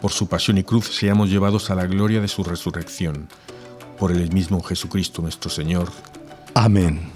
por su pasión y cruz seamos llevados a la gloria de su resurrección. Por el mismo Jesucristo nuestro Señor. Amén.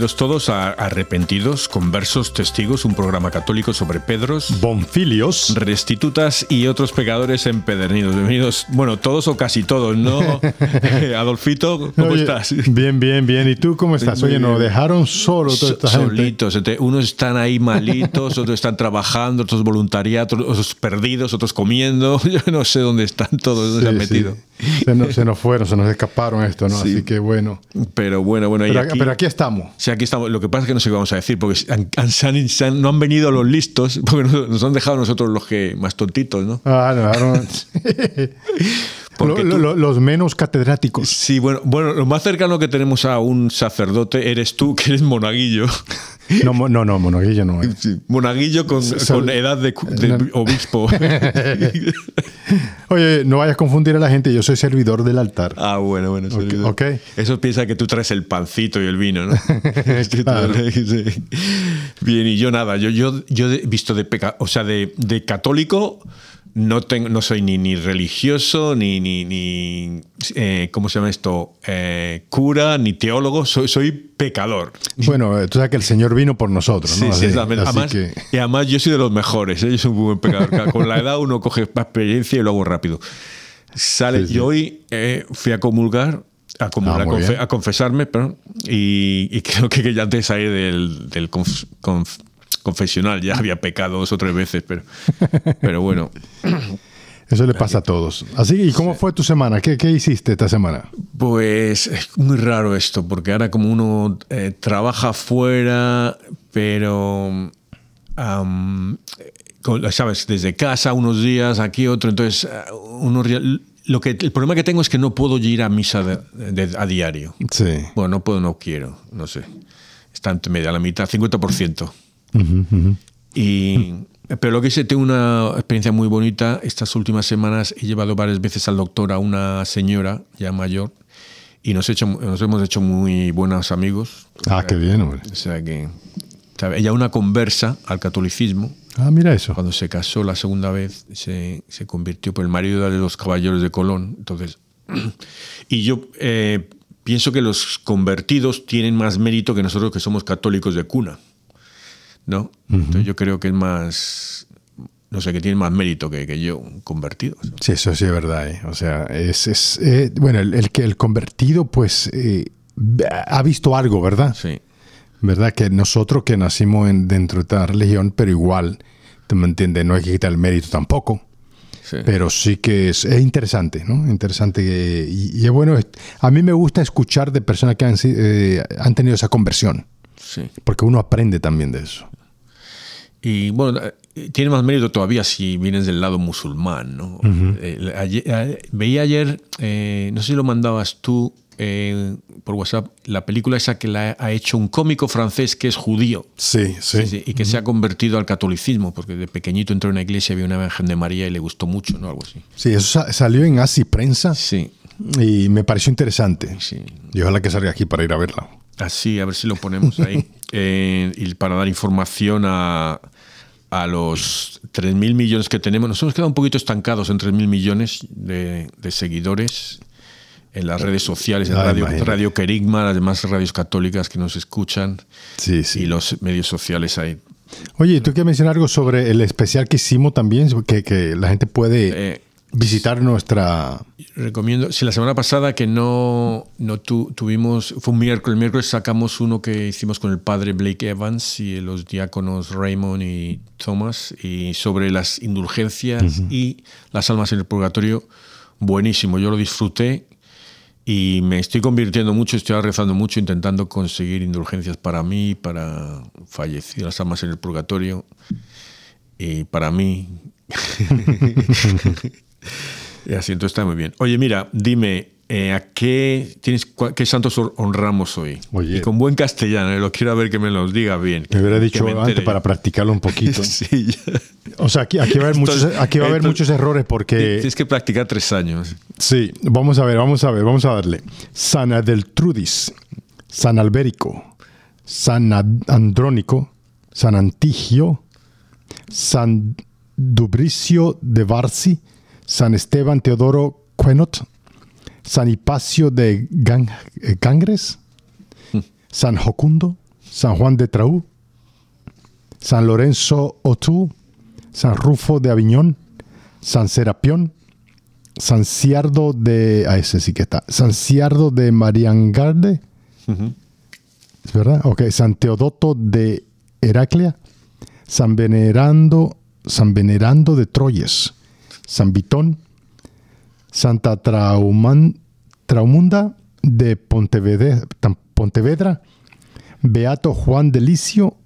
Bienvenidos todos a Arrepentidos, Conversos, Testigos, un programa católico sobre Pedros, Bonfilios, restitutas y otros pecadores empedernidos. Bienvenidos, bueno, todos o casi todos, ¿no? Adolfito, ¿cómo Oye, estás? Bien, bien, bien. ¿Y tú cómo estás? Oye, nos dejaron solo toda esta. Solitos, unos están ahí malitos, otros están trabajando, otros voluntariados, otros perdidos, otros comiendo. Yo no sé dónde están todos, dónde se han sí. Se nos, se nos fueron, se nos escaparon esto, ¿no? Sí. Así que bueno. Pero bueno, bueno, y Pero, aquí, pero aquí estamos. Sí, aquí estamos. Lo que pasa es que no sé qué vamos a decir, porque han- han- no han venido los listos, porque nos, nos han dejado nosotros los que más tontitos, ¿no? Ah, no, Porque Lo- tú- lo- los menos catedráticos. Sí, bueno, bueno, lo más cercano que tenemos a un sacerdote eres tú, que eres monaguillo. No, no, no, monaguillo no es. Monaguillo con, con edad de, de obispo. Oye, no vayas a confundir a la gente, yo soy servidor del altar. Ah, bueno, bueno. Ok, servidor. ok. Eso piensa que tú traes el pancito y el vino, ¿no? Claro. sí. Bien, y yo nada, yo, yo, yo he visto de peca, o sea, de, de católico no tengo, no soy ni, ni religioso, ni, ni, ni eh, ¿cómo se llama esto? Eh, cura, ni teólogo, soy, soy pecador. Bueno, eh, tú sabes que el Señor vino por nosotros, Sí, ¿no? sí, Así- exactamente. así además, que- y además yo soy de los mejores, ¿eh? yo soy un buen pecador. Con la edad uno coge más experiencia y lo hago rápido. Sale, Sí, sí. Yo hoy fui a comulgar, a, comulgar, Ah, muy confe- bien. a confesarme, perdón, y, y creo que, que ya antes de salir del, del conf- conf- confesional ya había pecado dos o tres veces, pero, pero bueno. Eso le pasa a todos. Así, ¿y cómo fue tu semana? ¿Qué, qué hiciste esta semana? Pues es muy raro esto, porque ahora como uno eh, trabaja fuera, pero, con- ¿sabes? Desde casa unos días, aquí otro, entonces eh, uno, lo que, el problema que tengo es que no puedo ir a misa de- de- a diario. Sí. Bueno, no puedo, no quiero, no sé. Está entre media, la mitad, 50%. Ujú, ujú. Y, pero lo que hice, tengo una experiencia muy bonita. Estas últimas semanas he llevado varias veces al doctor a una señora ya mayor y nos, he hecho, nos hemos hecho muy buenos amigos. Ah, qué bien, hombre. O sea que ella una conversa al catolicismo. Ah, mira eso. Cuando se casó la segunda vez, se, se convirtió por el marido de los caballeros de Colón. Entonces, y yo eh, pienso que los convertidos tienen más mérito que nosotros que somos católicos de cuna. ¿No? Entonces yo creo que es más, no sé, que tienen más mérito que, que yo, convertidos. Sí, eso sí es verdad. ¿eh? O sea, es, es, eh, bueno, el, el que el convertido, pues, eh, ha visto algo, ¿verdad? Sí. ¿Verdad? Que nosotros que nacimos en- dentro de esta religión, pero igual, ¿te me entiendes? No hay que quitar el mérito tampoco. sí. Pero sí que es, es interesante, ¿no? Interesante. que- y, bueno, a mí me gusta escuchar de personas que han, eh, han tenido esa conversión. Sí. Porque uno aprende también de eso. Y bueno, eh, tiene más mérito todavía si vienes del lado musulmán, ¿no? Eh, ayer- veía ayer, eh, no sé si lo mandabas tú eh, por WhatsApp, la película esa que la ha hecho un cómico francés que es judío. Sí, sí. Sí, sí, y que se ha convertido al catolicismo, porque de pequeñito entró en una iglesia, vio una Virgen de María y le gustó mucho, ¿no? Algo así. Sí, eso sa- salió en Asi Prensa Sí, y me pareció interesante. sí. Y ojalá que salga aquí para ir a verla. Así, a ver si lo ponemos ahí. Eh, y para dar información a, a los 3.000 millones que tenemos. Nos hemos quedado un poquito estancados en 3.000 millones de, de seguidores en las redes sociales, en Ah, Radio. Radio Querigma, las demás radios católicas que nos escuchan Sí, sí. y los medios sociales ahí. Oye, tú quieres mencionar algo sobre el especial que hicimos también, que, que la gente puede Eh, visitar nuestra... Recomiendo, si la semana pasada que no, no tu- tuvimos, fue un miércoles, el miércoles sacamos uno que hicimos con el padre Blake Evans y los diáconos Raymond y Thomas y sobre las indulgencias y las almas en el purgatorio, buenísimo, yo lo disfruté y me estoy convirtiendo mucho, estoy rezando mucho, intentando conseguir indulgencias para mí, para fallecidas almas en el purgatorio y para mí. Y así, entonces está muy bien. Oye, mira, dime, eh, ¿a qué, tienes, cua- qué santos hon- honramos hoy? Oye. Y con buen castellano, eh, lo quiero ver que me los diga bien. Me hubiera dicho me antes para practicarlo un poquito. Sí. O sea, aquí, aquí va a haber, muchos, aquí va a haber entonces- muchos errores porque... Tienes que practicar tres años. Sí, vamos a ver, vamos a ver, vamos a darle. San Adeltrudis, San Albérico, San Andrónico, San Antigio, San Dubricio de Barci, San Esteban Teodoro Quenot, San Hipacio de Gan- eh, Gangres, San Jocundo, San Juan de Traú, San Lorenzo Otú, San Rufo de Aviñón, San Serapión, San Ciardo de. Ah, ese sí que está. San Ciardo de Mariangarde. ¿Es verdad? Ok. San Teodoto de Heraclea. San Venerando. San Venerando de Troyes. San Vitón. Santa Traumunda de Pontevedra, Pontevedra. Beato Juan de Licio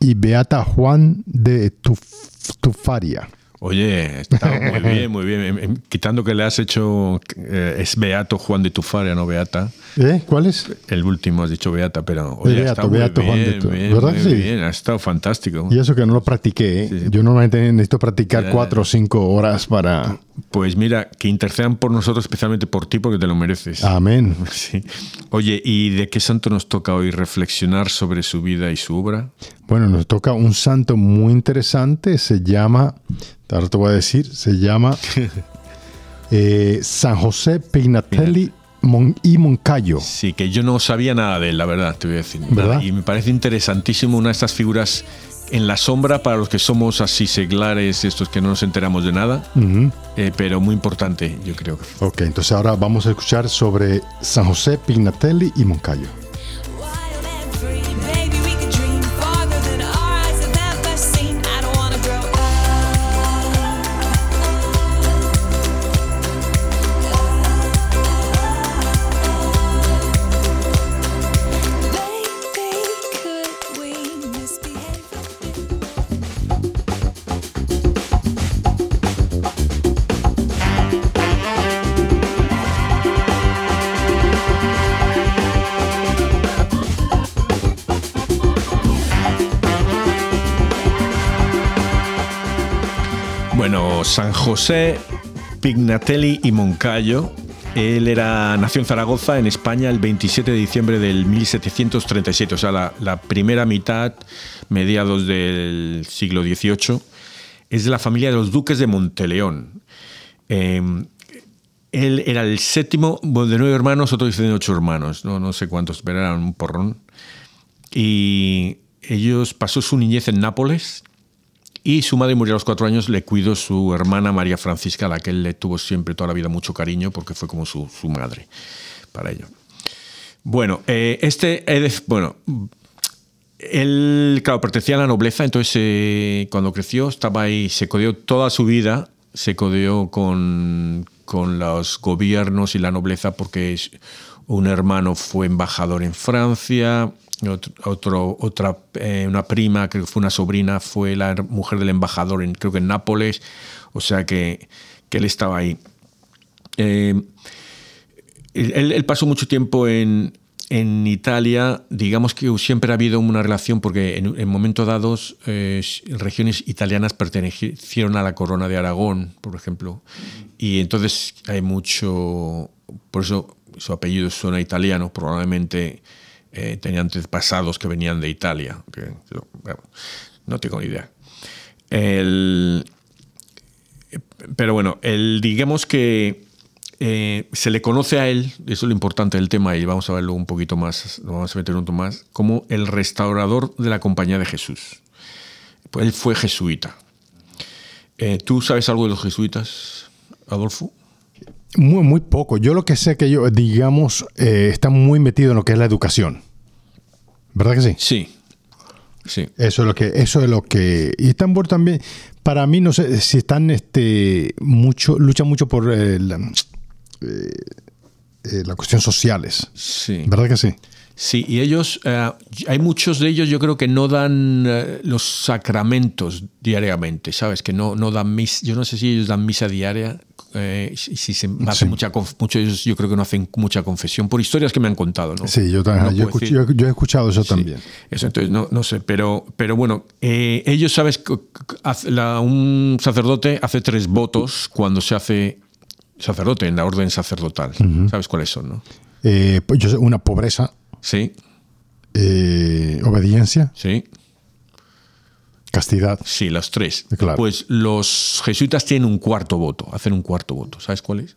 y Beata Juan de Tuf- Tufaria. Oye, está muy bien, muy bien. Em, em, Quitando que le has hecho, eh, es Beato Juan de Tufaria, no Beata. ¿Eh? ¿Cuál es? El último has dicho Beata, pero oye, Beato, está muy Beato Juan de bien, Tu- bien, ¿verdad? muy Sí. bien, ha estado fantástico. Y eso que no lo practiqué. ¿eh? Sí, sí. Yo normalmente necesito practicar cuatro o cinco horas para... Pues mira, que intercedan por nosotros, especialmente por ti, porque te lo mereces. Amén. Sí. Oye, ¿y de qué santo nos toca hoy reflexionar sobre su vida y su obra? Bueno, nos toca un santo muy interesante. Se llama, ahora te voy a decir, se llama eh, San José Pignatelli Mon- y Moncayo. Sí, que yo no sabía nada de él, la verdad, te voy a decir. ¿Verdad? Y me parece interesantísimo una de estas figuras en la sombra para los que somos así seglares, estos que no nos enteramos de nada, eh, pero muy importante, yo creo. Ok, entonces ahora vamos a escuchar sobre San José Pignatelli y Moncayo. José Pignatelli y Moncayo. Él era, nació en Zaragoza, en España, el 27 de diciembre del 1737, o sea, la, primera mitad, mediados del siglo XVIII. Es de la familia de los duques de Monteleón. Eh, él era el séptimo de nueve hermanos, otros dicen ocho hermanos, no, no sé cuántos, pero eran un porrón. Y ellos pasó su niñez en Nápoles y su madre murió a los cuatro años, le cuidó su hermana María Francisca, a la que él le tuvo siempre toda la vida mucho cariño porque fue como su, su madre para ello. Bueno, eh, este, Edef- bueno, él, claro, pertenecía a la nobleza, entonces eh, cuando creció estaba ahí, se codeó toda su vida, se codeó con, con los gobiernos y la nobleza porque un hermano fue embajador en Francia, Otro, otra, eh, una prima, creo que fue una sobrina, fue la mujer del embajador, en, creo que en Nápoles. O sea que, que él estaba ahí. Eh, él, él pasó mucho tiempo en, en Italia. Digamos que siempre ha habido una relación porque en, en momentos dados eh, regiones italianas pertenecieron a la corona de Aragón, por ejemplo. Y entonces hay mucho... Por eso su apellido suena italiano. Probablemente eh, tenía antepasados que venían de Italia. que no tengo ni idea. El, pero bueno, el, digamos que eh, se le conoce a él, eso es lo importante del tema, y vamos a verlo un poquito más, lo vamos a meter un poquito más, como el restaurador de la Compañía de Jesús. Pues él fue jesuita. Eh, ¿Tú sabes algo de los jesuitas, Adolfo? Muy, muy poco. Yo lo que sé que ellos, digamos, eh, están muy metidos en lo que es la educación. ¿Verdad que sí? Sí. Sí. Eso es lo que, eso es lo que. Y están por también. Para mí, no sé si están este mucho, luchan mucho por eh, la, eh, eh, la cuestión sociales. Sí. ¿Verdad que sí? Sí, y ellos, eh, hay muchos de ellos, yo creo que no dan eh, los sacramentos diariamente, ¿sabes? Que no, no dan misa, yo no sé si ellos dan misa diaria, eh, si, si se hace Sí. mucha, muchos de ellos yo creo que no hacen mucha confesión, por historias que me han contado, ¿no? Sí, yo, también, No yo, he escuchado eso también. Eso, entonces, no, no sé, pero, pero bueno, eh, ellos, ¿sabes? la- un sacerdote hace tres votos cuando se hace sacerdote en la orden sacerdotal. ¿Sabes cuáles son, no? Eh, pues yo sé, una pobreza, Sí, eh, obediencia, sí. castidad. Sí, los tres. Claro. Pues los jesuitas tienen un cuarto voto, hacen un cuarto voto. ¿Sabes cuál es?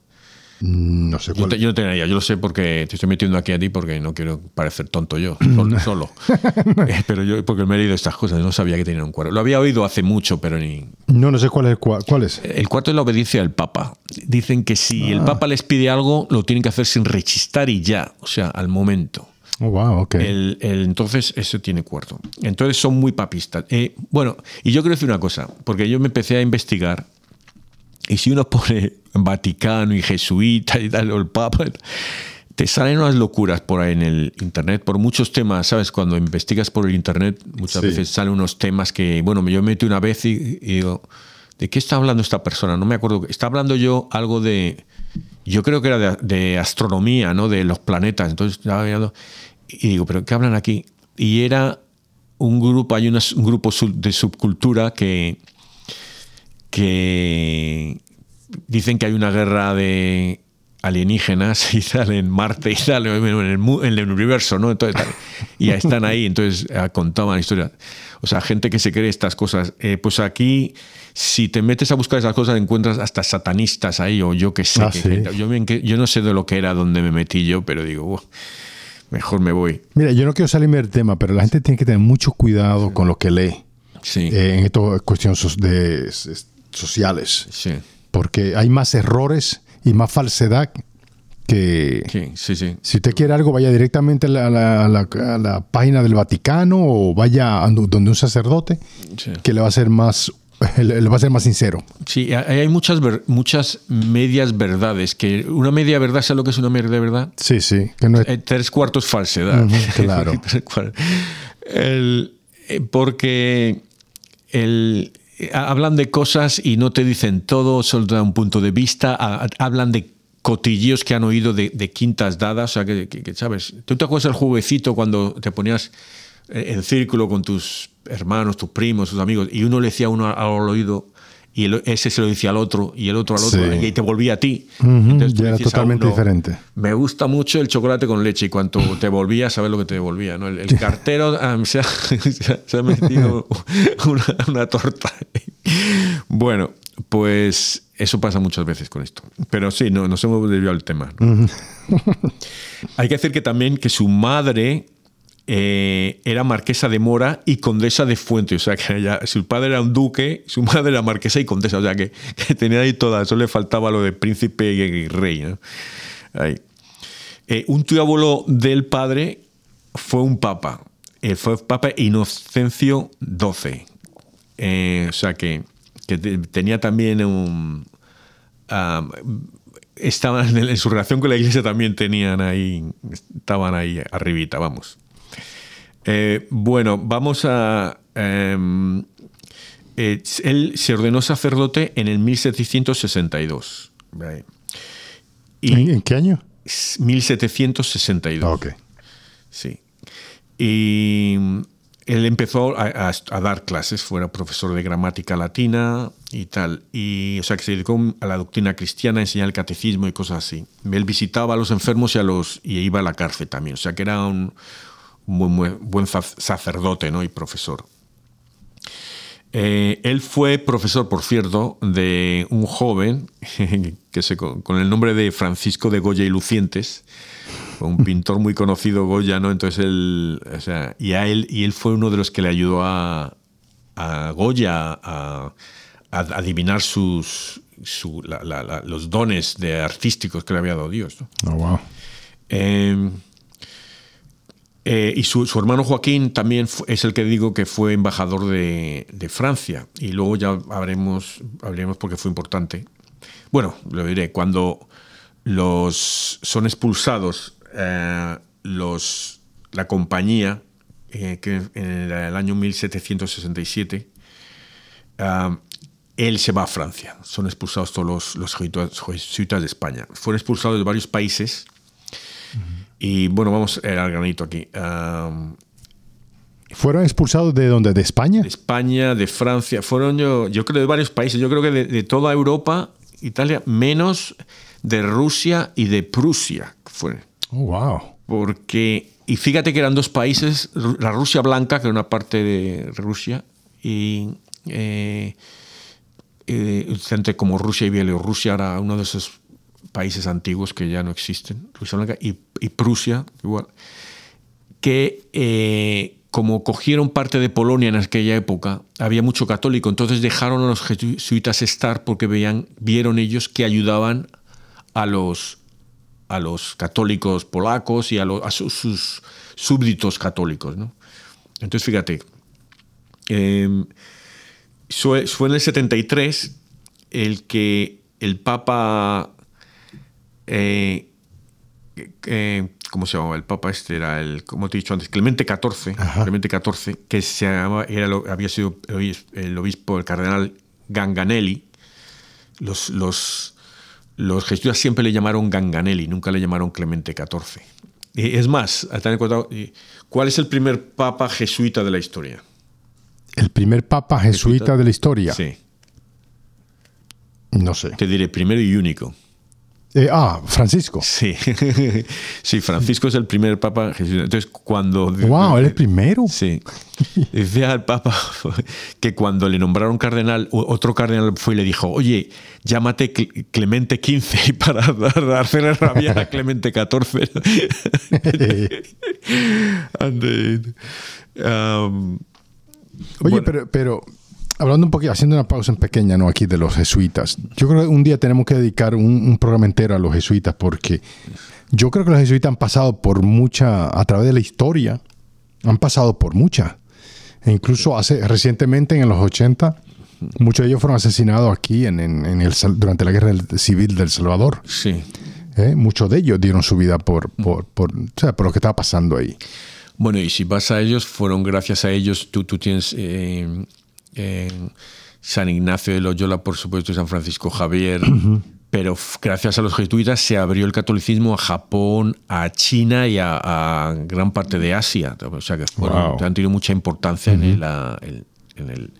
Mm, No sé Yo, cuál. te- yo no tenía idea, yo lo sé porque te estoy metiendo aquí a ti porque no quiero parecer tonto yo, solo. solo. Eh, pero yo, porque me he leído estas cosas, no sabía que tenían un cuarto. Lo había oído hace mucho, pero ni. No, no sé cuál es. Cuál, cuál es. El cuarto es la obediencia al Papa. Dicen que si Ah. el Papa les pide algo, lo tienen que hacer sin rechistar y ya, o sea, al momento. Oh, wow, ok. El- el- entonces, eso tiene cuarto. Entonces, son muy papistas. Eh, bueno, y yo quiero decir una cosa, porque yo me empecé a investigar, y si uno pone Vaticano y jesuita y tal, o el Papa, te salen unas locuras por ahí en el Internet, por muchos temas, ¿sabes? Cuando investigas por el Internet, muchas Sí. veces salen unos temas que, bueno, yo me metí una vez y, y digo, ¿de qué está hablando esta persona? No me acuerdo. Está hablando yo algo de, yo creo que era de, de astronomía, ¿no? De los planetas. Entonces estaba mirando y digo, ¿pero qué hablan aquí? Y era un grupo, hay unas- un grupo de subcultura que, que dicen que hay una guerra de alienígenas y tal en Marte y tal, en el, en el universo, ¿no? Entonces, tal, y ya están ahí, entonces eh, contaban historias. O sea, gente que se cree estas cosas. Eh, pues aquí, si te metes a buscar esas cosas, encuentras hasta satanistas ahí, o yo que sé. Ah, que- sí. que- yo, yo no sé de lo que era donde me metí yo, pero digo, "Buah, mejor me voy. Mira, yo no quiero salirme del tema, pero la gente tiene que tener mucho cuidado con lo que lee Sí, eh, en estas cuestiones de, sociales. sí, Porque hay más errores y más falsedad que... sí, sí, sí. Si usted quiere algo, vaya directamente a la, a la- a la- a la página del Vaticano o vaya a donde un sacerdote que le va a ser más, le le va a ser más sincero. Sí, hay muchas, muchas medias verdades. Que una media verdad, ¿sabes lo que es una media verdad? Sí, sí. Que no es- Eh, tres cuartos falsedad. Claro. El- eh, porque el- eh, hablan de cosas y no te dicen todo, solo te dan un punto de vista. hablan de cotilleos que han oído de, de quintas dadas. O sea, que, que- que, ¿sabes? ¿Tú te acuerdas del jueguecito cuando te ponías en círculo con tus hermanos, tus primos, tus amigos, y uno le decía a uno al oído y el- ese se lo decía al otro y el otro al otro Sí. y te volvía a ti. Entonces tú ya era decías a totalmente uno, diferente. Me gusta mucho el chocolate con leche y cuanto te devolvía, sabes lo que te devolvía. ¿no? El, el cartero ah, se, ha, se metido una, una torta. Bueno, pues eso pasa muchas veces con esto. Pero sí, no, nos hemos desviado del tema. ¿no? Hay que decir que también que su madre eh, era marquesa de Mora y condesa de Fuente. O sea, que su padre era un duque, su madre era marquesa y condesa. O sea, que, tenía ahí todas. Solo le faltaba lo de príncipe y, rey. Eh, un tío abuelo del padre fue un papa. Eh, fue Papa Inocencio XII. O sea, que, que te- tenía también un... en, en su relación con la iglesia también tenían ahí, estaban ahí arribita, vamos. Eh, bueno, vamos a... em, eh, él se ordenó sacerdote en el 1762. Right. Y ¿En, qué año? 1762. Ah, ok. Sí. Y mm, él empezó a, a- a dar clases, fuera profesor de gramática latina y tal. Y, o sea, que se dedicó a la doctrina cristiana, a enseñar el catecismo y cosas así. Él visitaba a los enfermos y, a los, y iba a la cárcel también. O sea, que era un, un buen, buen- buen sac- sacerdote ¿no? y profesor. Eh, él fue profesor, por cierto, de un joven que se, con con el nombre de Francisco de Goya y Lucientes, un pintor muy conocido Goya, ¿no? Entonces él, o sea, y a él y él fue uno de los que le ayudó a, a Goya a, a adivinar sus su- la- la- la- los dones de artísticos que le había dado Dios. ¿no? Oh, wow. Eh, eh, y su, su hermano Joaquín también es el que digo que fue embajador de, de Francia. Y luego ya habremos, hablaremos porque fue importante. Bueno, lo diré, cuando los son expulsados eh, los, la compañía, eh, que en el, el año 1767, ah, él se va a Francia. Son expulsados todos los, los jesuitas, jesuitas de España. Fueron expulsados de varios países. Y bueno, vamos al granito aquí. Um, ¿Fueron expulsados de dónde? ¿De España? de España, de Francia, fueron yo, yo creo de varios países, yo creo que de, de toda Europa, Italia, menos de Rusia y de Prusia. Fue. Oh, wow. Porque, y fíjate que eran dos países, la Rusia blanca, que era una parte de Rusia, y eh, eh, entre como Rusia y Bielorrusia era uno de esos países antiguos que ya no existen, Rusia blanca, y, Prusia, igual, que eh, como cogieron parte de Polonia en aquella época, había mucho católico, entonces dejaron a los jesuitas estar porque veían, vieron ellos que ayudaban a los a los católicos polacos y a, los- a sus, súbditos católicos. ¿no? Entonces, fíjate, eh, fue en el 73 el que el Papa, eh, eh, ¿cómo se llamaba? El Papa este era el, como te he dicho antes, Clemente XIV, Ajá. Clemente XIV, que se llamaba, era había sido el obis- el obispo, el cardenal Ganganelli, los, los, los jesuitas siempre le llamaron Ganganelli, nunca le llamaron Clemente XIV. Es más, a tener en cuenta, y, ¿cuál es el primer papa jesuita de la historia? El primer papa jesuita de la historia. Sí, No sé. te diré primero y único. Eh, ah, Francisco. Sí, sí, Francisco es el primer papa jesuita. Entonces, cuando... Wow, él es primero. Sí. Decía al Papa que cuando le nombraron cardenal, otro cardenal fue y le dijo, oye, llámate Cle- Clemente XV para dar, hacerle rabiar a Clemente XIV. And, um, Oye, bueno, pero, pero hablando un poquito, haciendo una pausa en pequeña, ¿no? Aquí de los jesuitas. Yo creo que un día tenemos que dedicar un, un programa entero a los jesuitas porque yo creo que los jesuitas han pasado por mucha, a través de la historia, han pasado por mucha. E incluso hace, recientemente, en los 80, muchos de ellos fueron asesinados aquí en, en- en el, durante la guerra civil del Salvador. sí. ¿eh? Muchos de ellos dieron su vida por, por, por, o sea, por lo que estaba pasando ahí. Bueno, y si vas a ellos, fueron gracias a ellos, tú, tú tienes eh, San Ignacio de Loyola, por supuesto, y San Francisco Javier, pero gracias a los jesuitas se abrió el catolicismo a Japón, a China y a, a gran parte de Asia. O sea que fueron- Wow. han tenido mucha importancia en, la, el- en el-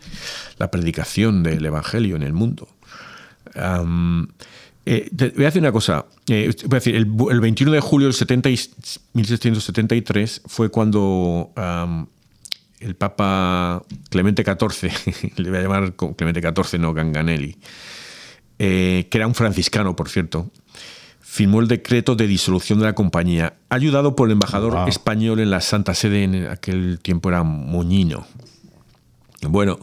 la predicación del Evangelio en el mundo. Eh, te- voy a decir una cosa. eh, voy a decir, el, el 21 de julio del 70 y- 1773 fue cuando el Papa Clemente XIV, le voy a llamar Clemente XIV, no Ganganelli, eh, que era un franciscano, por cierto, firmó el decreto de disolución de la compañía, ayudado por el embajador Wow. español en la Santa Sede, en aquel tiempo era Moñino. Bueno,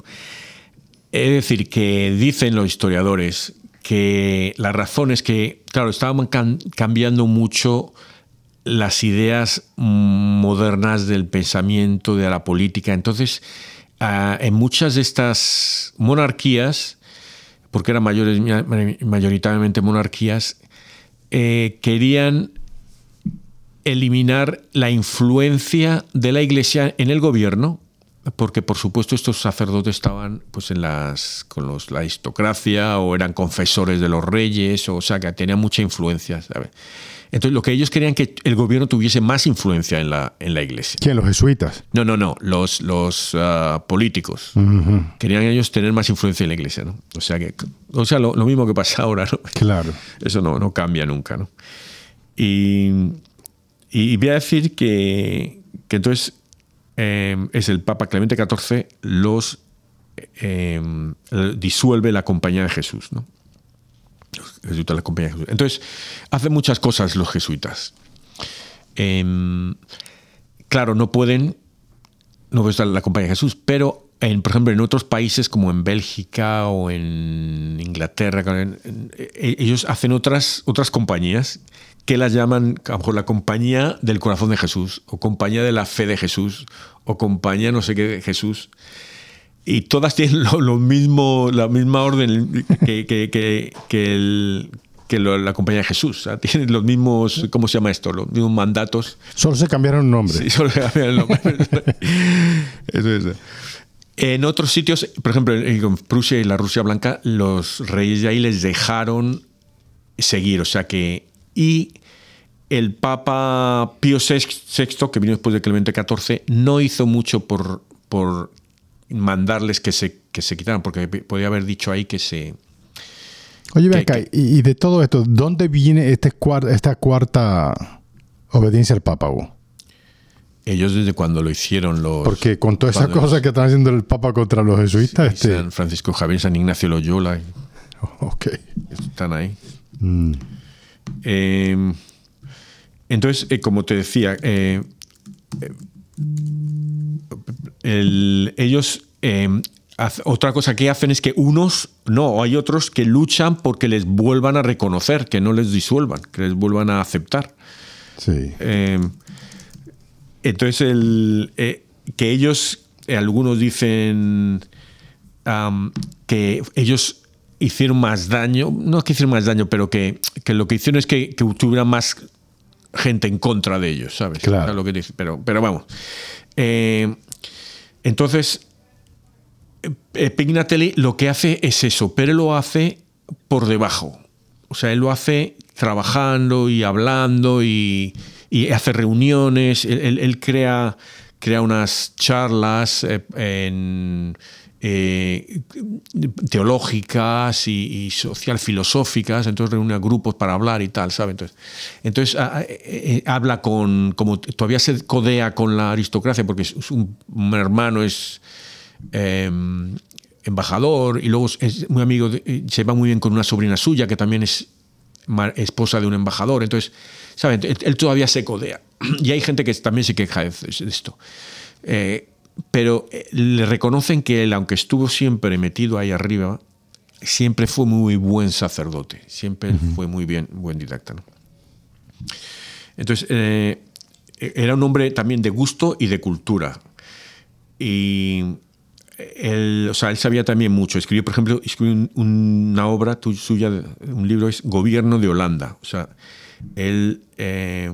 es decir, que dicen los historiadores que la razón es que, claro, estaban cam- cambiando mucho las ideas modernas del pensamiento, de la política. Entonces, ah, en muchas de estas monarquías, porque eran mayoritariamente monarquías, eh, querían eliminar la influencia de la iglesia en el gobierno, porque por supuesto estos sacerdotes estaban pues en las con los, la aristocracia o eran confesores de los reyes, o, sea que tenían mucha influencia, ¿sabes? Entonces lo que ellos querían que el gobierno tuviese más influencia en la, en la iglesia. ¿Quién? Los jesuitas. No, no, no, los, los ah, políticos. Querían ellos tener más influencia en la iglesia, ¿no? O sea, que, o sea lo, lo mismo que pasa ahora, ¿no? Claro. Eso no, no cambia nunca, ¿no? Y, y voy a decir que, que entonces eh, es el Papa Clemente XIV los eh, disuelve la Compañía de Jesús, ¿no? Los jesuitas, la Compañía. Entonces, hacen muchas cosas los jesuitas. Em, claro, no pueden, no puede estar la Compañía de Jesús, pero por ejemplo, en otros países como en Bélgica o en Inglaterra, eh, ellos hacen otras, otras compañías que las llaman a lo mejor la compañía del corazón de Jesús, o compañía de la fe de Jesús, o compañía no sé qué de Jesús. Y todas tienen lo, lo mismo, la misma orden que, que- que- que el- que lo- la compañía de Jesús. Sea, tienen los mismos, ¿cómo se llama esto? Los mismos mandatos. Solo se cambiaron nombre. Sí, solo se cambian el nombre. Eso es. En otros sitios, por ejemplo, en en Prusia y la Rusia Blanca, los reyes de ahí les dejaron seguir. O sea que. Y el Papa Pío VI, que vino después de Clemente XIV, no hizo mucho por, por mandarles que se, que se quitaran, porque podía haber dicho ahí que se. Oye, que- acá, y, y de todo esto, ¿dónde viene este cuar- esta cuarta obediencia al Papa? Hugo? Ellos desde cuando lo hicieron los. Porque con todas esas cuando cosas que están haciendo el Papa contra los jesuitas, este... San Francisco Javier, San Ignacio Loyola, Ok. están ahí. Eh, entonces, eh, como te decía, eh, eh, el- ellos eh, haz- otra cosa que hacen es que unos, no, hay otros que luchan porque les vuelvan a reconocer, que no les disuelvan, que les vuelvan a aceptar. Sí. Eh, entonces, el, eh, que ellos, eh, algunos dicen que ellos hicieron más daño, no es que hicieron más daño, pero que, que lo que hicieron es que, que tuviera más gente en contra de ellos, ¿sabes? Claro. O sea, lo que dice, pero, pero vamos. Eh, entonces, eh, Pignatelli lo que hace es eso, pero lo hace por debajo. O sea, él lo hace trabajando y hablando y, y hace reuniones. Él, él- él crea, crea unas charlas eh, en, eh, teológicas y, social filosóficas, entonces reúne a grupos para hablar y tal, ¿sabes? Entonces, entonces a- a- eh, eh, habla con, como todavía se codea con la aristocracia, porque un, hermano, es eh, embajador y luego es muy amigo, se va muy bien con una sobrina suya que también es esposa de un embajador. Entonces, ¿saben? Él, todavía se codea. Y hay gente que también se queja de esto. Pero eh, le reconocen que él, aunque estuvo siempre metido ahí arriba, siempre fue muy buen sacerdote, siempre fue muy bien, buen didacta. ¿no? Entonces, eh, era un hombre también de gusto y de cultura. Y él, o sea, él sabía también mucho. Escribió, por ejemplo, escribió un- una obra suya, un libro es Gobierno de Holanda. O sea, él eh,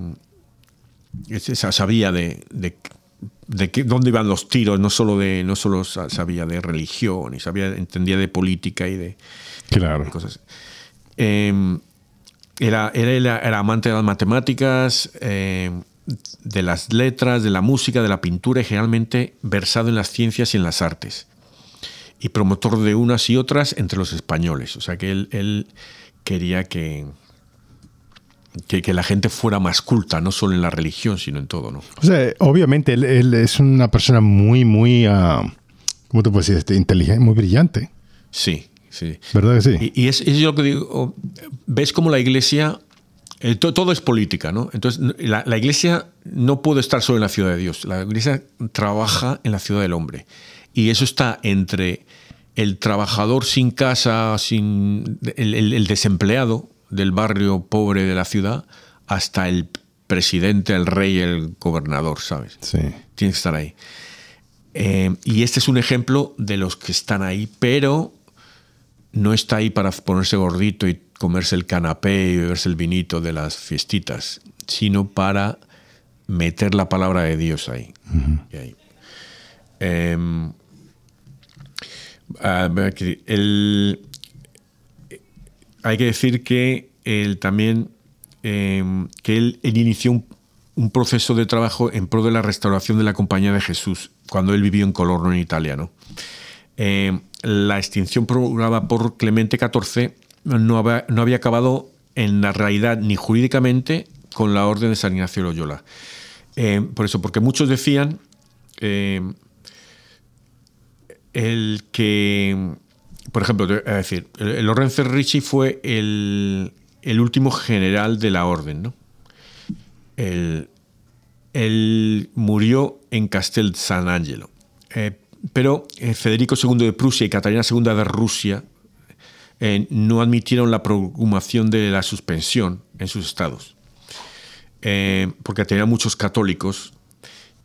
sabía de, de, de qué- dónde iban los tiros, no solo, de, no solo sa- sabía de religión, y sabía, entendía de política y de, Claro. cosas. Eh, era, era, era amante de las matemáticas, eh, de las letras, de la música, de la pintura y generalmente versado en las ciencias y en las artes. Y promotor de unas y otras entre los españoles. O sea que él, él quería que, que, que la gente fuera más culta, no solo en la religión, sino en todo. ¿no? O sea, obviamente él, él es una persona muy, muy, ah, ¿cómo te puedo decir? Este, inteligente, muy brillante. Sí, sí. ¿Verdad que sí? Y, y es, es lo que digo, ves como la iglesia, eh, to- todo es política, ¿no? Entonces, la, la iglesia no puede estar solo en la ciudad de Dios, la iglesia trabaja en la ciudad del hombre. Y eso está entre el trabajador sin casa, sin el, el- el desempleado del barrio pobre de la ciudad, hasta el presidente, el rey, el gobernador, ¿sabes? Sí. Tiene que estar ahí. Eh, y este es un ejemplo de los que están ahí, pero no está ahí para ponerse gordito y comerse el canapé y beberse el vinito de las fiestitas, sino para meter la palabra de Dios ahí. Y ahí. Em, el- hay que decir que él también em, que él, inició un, proceso de trabajo en pro de la restauración de la Compañía de Jesús cuando él vivió en Colorno, en Italia. ¿no? Em, la extinción programada por Clemente XIV no había, no había acabado en la realidad ni jurídicamente con la orden de San Ignacio Loyola. Em, por eso, porque muchos decían el que, por ejemplo, es decir, el Lorenzo Ricci fue el, último general de la orden, ¿no? Él murió en Castel San Angelo. Eh, pero eh, Federico II de Prusia y Catalina II de Rusia eh, no admitieron la promulgación de la suspensión en sus estados. Eh, porque tenían muchos católicos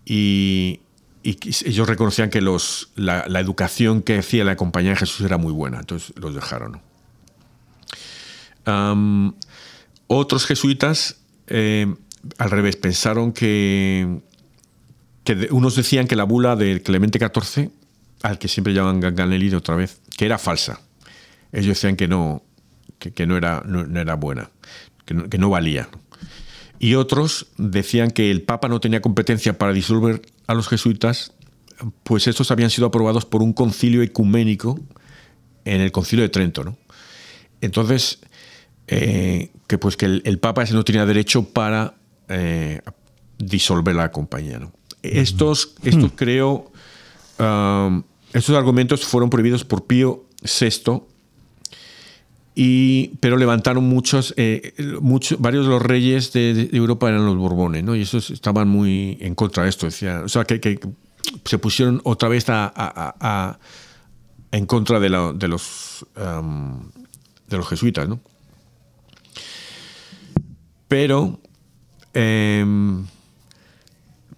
y, y ellos reconocían que los, la, educación que hacía la Compañía de Jesús era muy buena, entonces los dejaron. otros jesuitas, eh, al revés, pensaron que, unos decían que la bula de Clemente XIV, al que siempre llaman Ganganelli otra vez, que era falsa. Ellos decían que no, que, no, era, no, era buena, que no valía. Y otros decían que el Papa no tenía competencia para disolver a los jesuitas, pues estos habían sido aprobados por un concilio ecuménico en el concilio de Trento. ¿no? Entonces, eh, que pues que el, el Papa ese no tenía derecho para eh, disolver la compañía. ¿no? Estos, estos creo, um, estos argumentos fueron prohibidos por Pío VI pero levantaron muchos, eh, muchos, varios de los reyes de, Europa eran los Borbones, ¿no? Y esos estaban muy en contra de esto, decía, o sea, que, se pusieron otra vez en contra de, los de los jesuitas, ¿no? Pero em,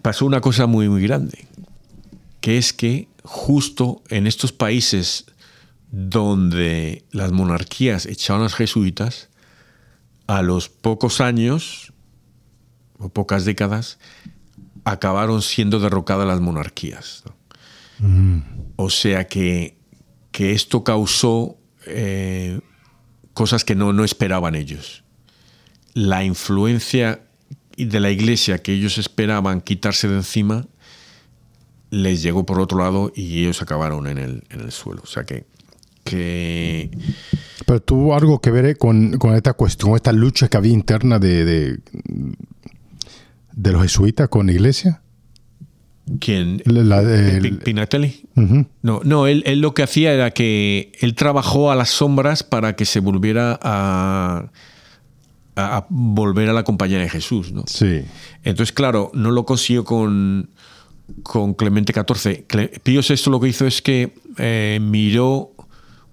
pasó una cosa muy muy grande, que es que justo en estos países donde las monarquías echaban a los jesuitas, a los pocos años o pocas décadas, acabaron siendo derrocadas las monarquías. ¿no? O sea que, que esto causó eh, cosas que no, no esperaban ellos. La influencia de la iglesia que ellos esperaban quitarse de encima les llegó por otro lado y ellos acabaron en el, en el suelo. O sea que, que Pero tuvo algo que ver eh, con, con esta cuestión, esta lucha que había interna de, de, de los jesuitas con la iglesia. quien La- la- el- Pi- Pinatelli. No, no él, él lo que hacía era que él trabajó a las sombras para que se volviera a, a- a volver a la compañía de Jesús, ¿no? Sí. Entonces, claro, no lo consiguió con, con Clemente XIV. Pío VI lo que hizo es que eh, miró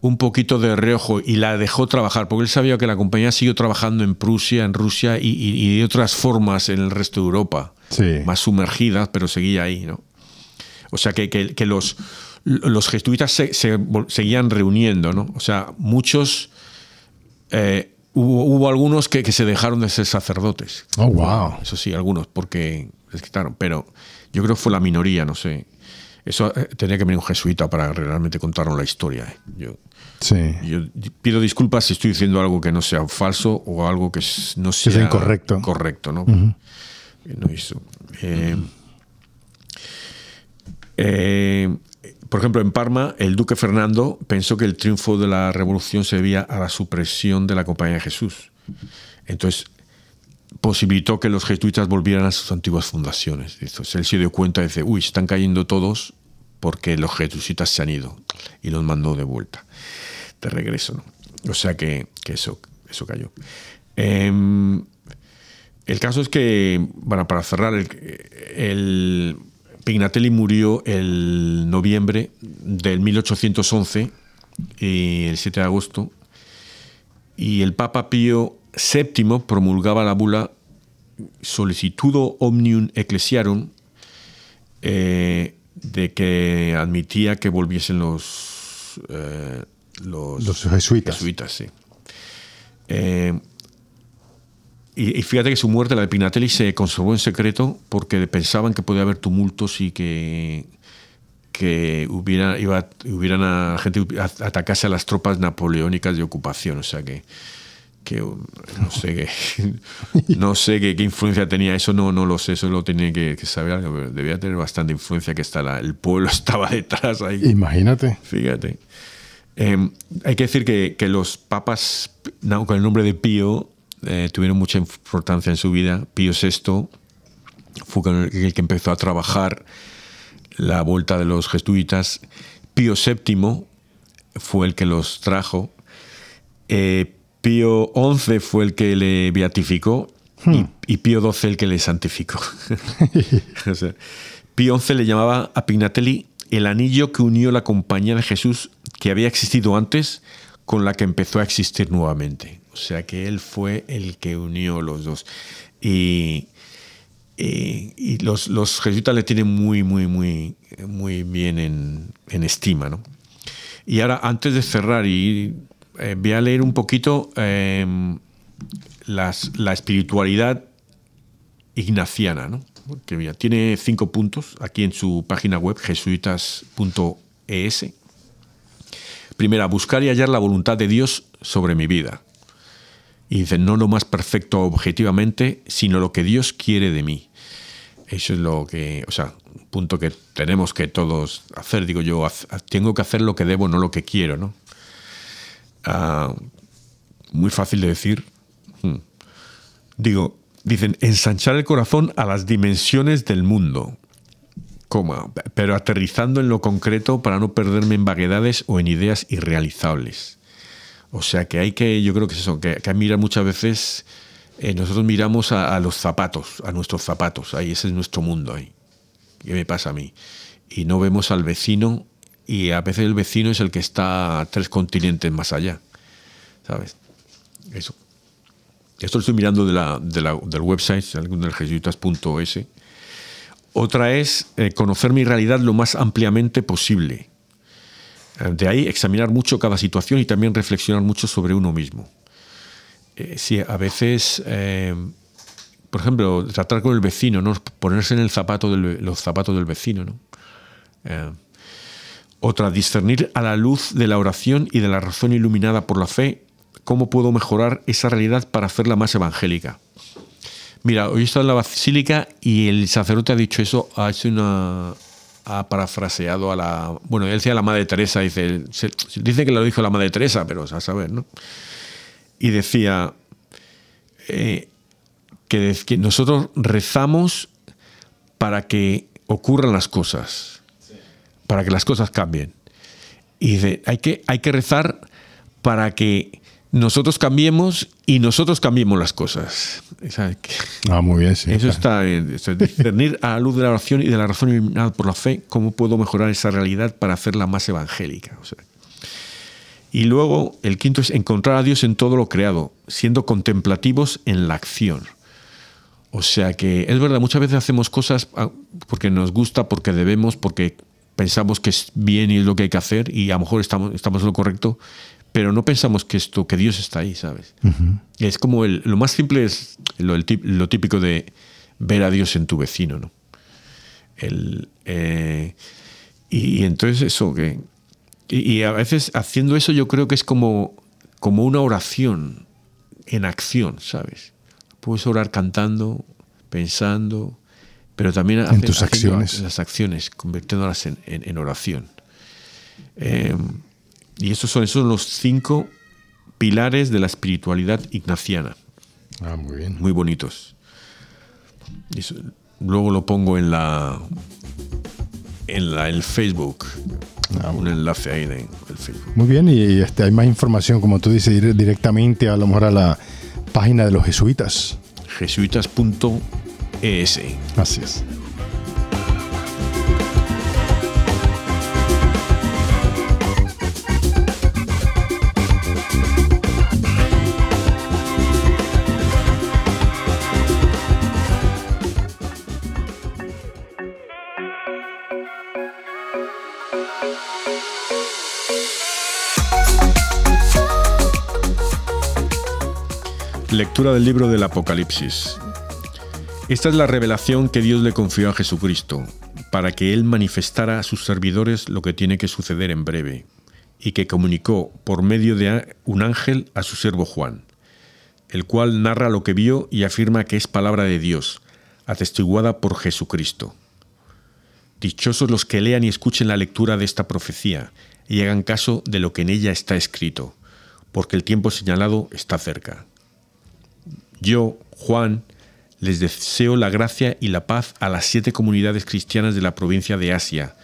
un poquito de reojo y la dejó trabajar, porque él sabía que la compañía siguió trabajando en Prusia, en Rusia y, y- y de otras formas en el resto de Europa, Sí. más sumergidas, pero seguía ahí, ¿no? O sea, que, que- que los, los jesuitas se, seguían reuniendo, ¿no? O sea, muchos... eh, hubo, hubo algunos que, que se dejaron de ser sacerdotes. Oh, wow. Eso sí, algunos, porque les quitaron. Pero yo creo que fue la minoría, no sé. Eso eh, tenía que venir un jesuita para realmente contarnos la historia. eh. Yo, Sí. yo pido disculpas si estoy diciendo algo que no sea falso o algo que no sea, sea incorrecto. Correcto, ¿no? No hizo. Eh, eh, por ejemplo, en Parma, el duque Fernando pensó que el triunfo de la revolución se debía a la supresión de la Compañía de Jesús. Entonces, posibilitó que los jesuitas volvieran a sus antiguas fundaciones. Entonces, él se dio cuenta y dice, uy, están cayendo todos porque los jesuitas se han ido y los mandó de vuelta, de regreso. ¿no? O sea que, que eso, eso cayó. Em, el caso es que, bueno, para cerrar, el, el Pignatelli murió el noviembre del 1811, y el 7 de agosto, y el Papa Pío VII promulgaba la bula Solicitudo Omnium Ecclesiarum, eh, de que admitía que volviesen los, eh, los, Los jesuitas. jesuitas, sí. Eh, y, y fíjate que su muerte, la de Pinatelli, se conservó en secreto porque pensaban que podía haber tumultos y que, que hubiera, iba, hubieran a, gente atacase a las tropas napoleónicas de ocupación. O sea que, que no sé, qué, no sé qué, qué influencia tenía eso, no, no lo sé, eso lo tenía que, que saber. pero Debía tener bastante influencia que está la- el pueblo estaba detrás ahí. Imagínate. Fíjate. Eh, hay que decir que, que los papas con el nombre de Pío eh, tuvieron mucha importancia en su vida. Pío VI fue con el, que empezó a trabajar la vuelta de los jesuitas. Pío VII fue el que los trajo. Eh, Pío XI fue el que le beatificó y, y Pío XII el que le santificó. O sea, Pío XI le llamaba a Pignatelli el anillo que unió la compañía de Jesús que había existido antes con la que empezó a existir nuevamente. O sea que él fue el que unió los dos. Y, los, jesuitas le tienen muy, muy, muy, muy bien en, estima. ¿no? Y ahora, antes de cerrar, y eh, voy a leer un poquito las- la espiritualidad ignaciana, ¿no? Que tiene cinco puntos aquí en su página web, jesuitas.es. Primera, buscar y hallar la voluntad de Dios sobre mi vida. Y dice, no lo más perfecto objetivamente, sino lo que Dios quiere de mí. Eso es lo que, o sea, un punto que tenemos que todos hacer. Digo yo, tengo que hacer lo que debo, no lo que quiero, ¿no? Ah, muy fácil de decir. Hmm. Digo, dicen, ensanchar el corazón a las dimensiones del mundo, coma, pero aterrizando en lo concreto para no perderme en vaguedades o en ideas irrealizables. O sea que hay que, yo creo que es eso, que, que mirar muchas veces, eh, nosotros miramos a, a los zapatos, a nuestros zapatos, ahí ese es nuestro mundo ahí. ¿Qué me pasa a mí? Y no vemos al vecino y a veces el vecino es el que está tres continentes más allá, ¿sabes? Eso. Esto lo estoy mirando de la, de la- del website, del jesuitas.es. Otra es eh, conocer mi realidad lo más ampliamente posible. Eh, De ahí examinar mucho cada situación y también reflexionar mucho sobre uno mismo. Eh, sí, a veces, por ejemplo, tratar con el vecino, ¿no? ponerse en el zapato del, los zapatos del vecino. ¿no? Otra, discernir a la luz de la oración y de la razón iluminada por la fe cómo puedo mejorar esa realidad para hacerla más evangélica. Mira, hoy he en la basílica y el sacerdote ha dicho eso, ha parafraseado a la, bueno, él decía a la Madre Teresa, dice, dice que lo dijo la Madre Teresa, pero a saber, ¿no? Y decía eh, que, que nosotros rezamos para que ocurran las cosas, para que las cosas cambien. Y dice, hay que, hay que rezar para que nosotros cambiemos y nosotros cambiemos las cosas. Ah, muy bien, sí. Eso está eso es discernir a la luz de la oración y de la razón iluminada por la fe, cómo puedo mejorar esa realidad para hacerla más evangélica. O sea. Y luego, el quinto es encontrar a Dios en todo lo creado, siendo contemplativos en la acción. O sea que es verdad, muchas veces hacemos cosas ah, porque nos gusta, porque debemos, porque pensamos que es bien y es lo que hay que hacer y a lo mejor estamos, estamos en lo correcto, pero no pensamos que esto, que Dios está ahí, ¿sabes? Es como el, lo más simple es lo, el lo típico de ver a Dios en tu vecino, ¿no? El, eh, y, y entonces eso que y, y a veces haciendo eso yo creo que es como como una oración en acción, ¿sabes? Puedes orar cantando, pensando, pero también hacer- tus haciendo acciones. las acciones, convirtiéndolas en, en- en oración. Eh, y esos son, esos son los cinco pilares de la espiritualidad ignaciana, Ah, muy bien. muy bonitos. Eso- luego lo pongo en la en la, el Facebook, Ah, un enlace ahí de, del Facebook. Muy bien, y este, hay más información, como tú dices, ir directamente a lo mejor a la página de los jesuitas. jesuitas.es. Así es. Lectura del libro del Apocalipsis. Esta es la revelación que Dios le confió a Jesucristo, para que Él manifestara a sus servidores lo que tiene que suceder en breve, y que comunicó por medio de un ángel a su siervo Juan, el cual narra lo que vio y afirma que es palabra de Dios, atestiguada por Jesucristo. Dichosos los que lean y escuchen la lectura de esta profecía y hagan caso de lo que en ella está escrito, porque el tiempo señalado está cerca. Yo, Juan, les deseo la gracia y la paz a las siete comunidades cristianas de la provincia de Asia,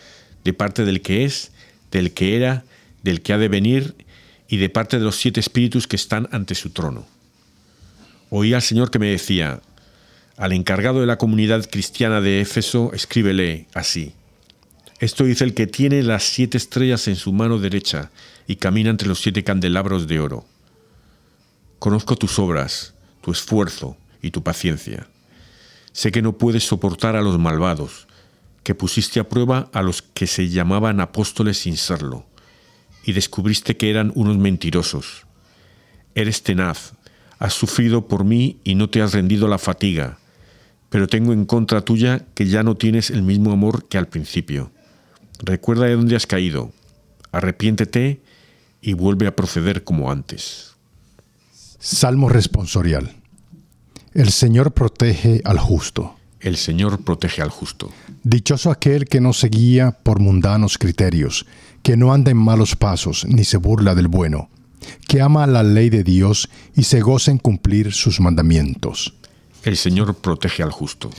de parte del que es, del que era, del que ha de venir y de parte de los siete espíritus que están ante su trono. Oí al Señor que me decía, al encargado de la comunidad cristiana de Éfeso, escríbele así. Esto dice el que tiene las siete estrellas en su mano derecha y camina entre los siete candelabros de oro. Conozco tus obras, tu esfuerzo y tu paciencia. Sé que no puedes soportar a los malvados, que pusiste a prueba a los que se llamaban apóstoles sin serlo, y descubriste que eran unos mentirosos. Eres tenaz, has sufrido por mí y no te has rendido la fatiga, pero tengo en contra tuya que ya no tienes el mismo amor que al principio. Recuerda de dónde has caído, arrepiéntete y vuelve a proceder como antes. Salmo responsorial. El Señor protege al justo. El Señor protege al justo. Dichoso aquel que no se guía por mundanos criterios, que no anda en malos pasos ni se burla del bueno, que ama la ley de Dios y se goza en cumplir sus mandamientos. El Señor protege al justo.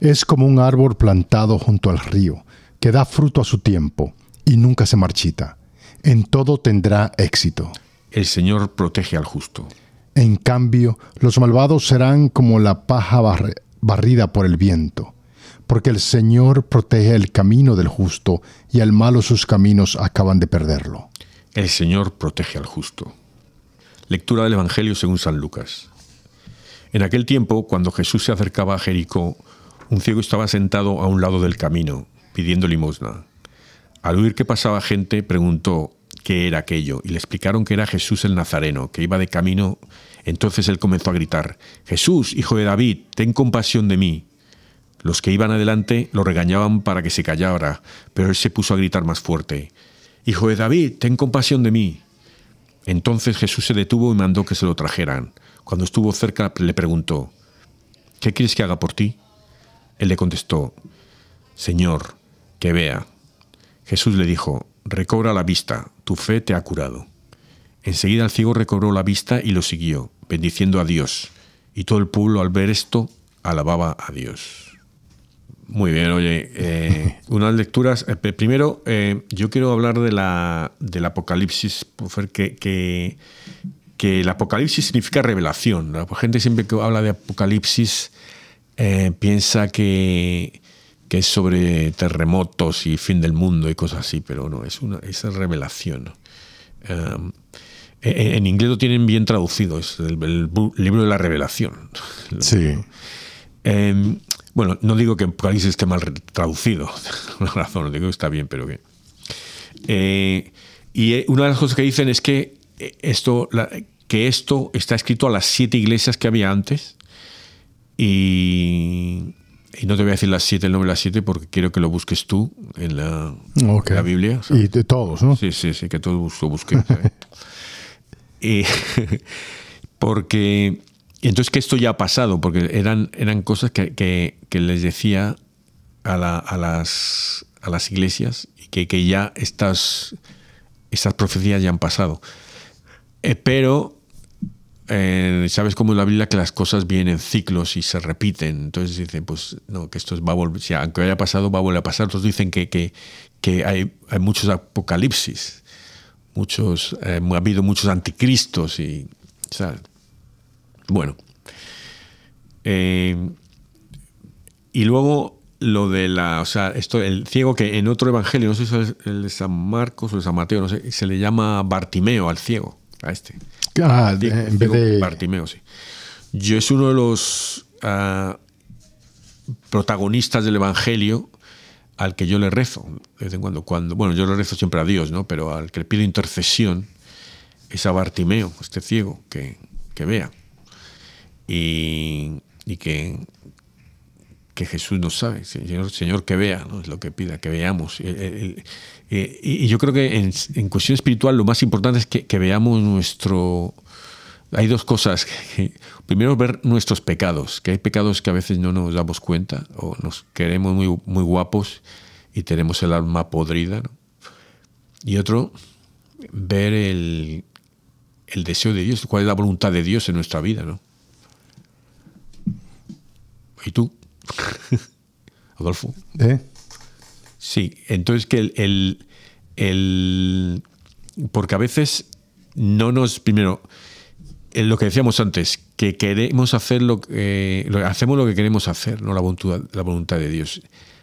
Es como un árbol plantado junto al río, que da fruto a su tiempo y nunca se marchita. En todo tendrá éxito. El Señor protege al justo. En cambio, los malvados serán como la paja barrida por el viento, porque el Señor protege el camino del justo y al malo sus caminos acaban de perderlo. El Señor protege al justo. Lectura del Evangelio según San Lucas. En aquel tiempo, cuando Jesús se acercaba a Jericó, un ciego estaba sentado a un lado del camino, pidiendo limosna. Al oír que pasaba gente, preguntó qué era aquello, y le explicaron que era Jesús el Nazareno, que iba de camino. Entonces él comenzó a gritar, Jesús, hijo de David, ten compasión de mí. Los que iban adelante lo regañaban para que se callara, pero él se puso a gritar más fuerte, Hijo de David, ten compasión de mí. Entonces Jesús se detuvo y mandó que se lo trajeran. Cuando estuvo cerca le preguntó, ¿qué quieres que haga por ti? Él le contestó, Señor, que vea. Jesús le dijo, recobra la vista, tu fe te ha curado. Enseguida el ciego recobró la vista y lo siguió, bendiciendo a Dios. Y todo el pueblo al ver esto alababa a Dios. Muy bien, oye, eh, unas lecturas. eh, primero, eh, yo quiero hablar de la, del Apocalipsis, que, que, que el Apocalipsis significa revelación. La gente siempre que habla de Apocalipsis piensa que, que es sobre terremotos y fin del mundo y cosas así, pero no, es una es revelación. Um, en, en inglés lo tienen bien traducido, es el, libro de la revelación. Sí. Eh, bueno, no digo que Apocalipsis esté mal traducido, una razón, no digo que está bien, pero que. Eh, y eh, una de las cosas que dicen es que eh, esto, la- que esto está escrito a las siete iglesias que había antes. Y, y no te voy a decir las siete, el nombre de las siete, porque quiero que lo busques tú en la, en la Biblia. ¿sabes? Y de todos, ¿no? Sí, sí, sí, que todos lo busquen. porque. entonces que esto ya ha pasado, porque eran, eran cosas que, que- que les decía a, la- a las, a las iglesias y que, que ya estas, estas profecías ya han pasado. Eh, pero eh, sabes cómo en la Biblia que las cosas vienen en ciclos y se repiten. Entonces dicen, pues no, que esto va a volver, si aunque haya pasado, va a volver a pasar. Otros dicen que, que, que hay, muchos apocalipsis, muchos, eh, ha habido muchos anticristos y, ¿sabes? Bueno. Eh, y luego lo de la, o sea, esto, el ciego que en otro evangelio, no sé si es el de San Marcos o de San Mateo, no sé, se le llama Bartimeo al ciego, a este. Ah, en vez de... Bartimeo, sí. Yo es uno de los ah, protagonistas del Evangelio al que yo le rezo de vez en cuando, cuando. Bueno, yo le rezo siempre a Dios, ¿no? Pero al que le pido intercesión es a Bartimeo, este ciego, que, que vea. y, y que, que Jesús nos sabe. Señor, Señor que vea, ¿no? es lo que pida, que veamos. El- el- eh, y yo creo que en, cuestión espiritual lo más importante es que, veamos nuestro... Hay dos cosas. primero, ver nuestros pecados, que hay pecados que a veces no nos damos cuenta o nos queremos muy, muy guapos y tenemos el alma podrida. Y otro, ver el, el deseo de Dios, cuál es la voluntad de Dios en nuestra vida. ¿no? ¿Y tú? Adolfo. ¿Eh? Sí, entonces que el, el- el- porque a veces no nos, primero, en lo que decíamos antes, que queremos hacer lo que, hacemos lo que queremos hacer, no la voluntad, la voluntad de Dios.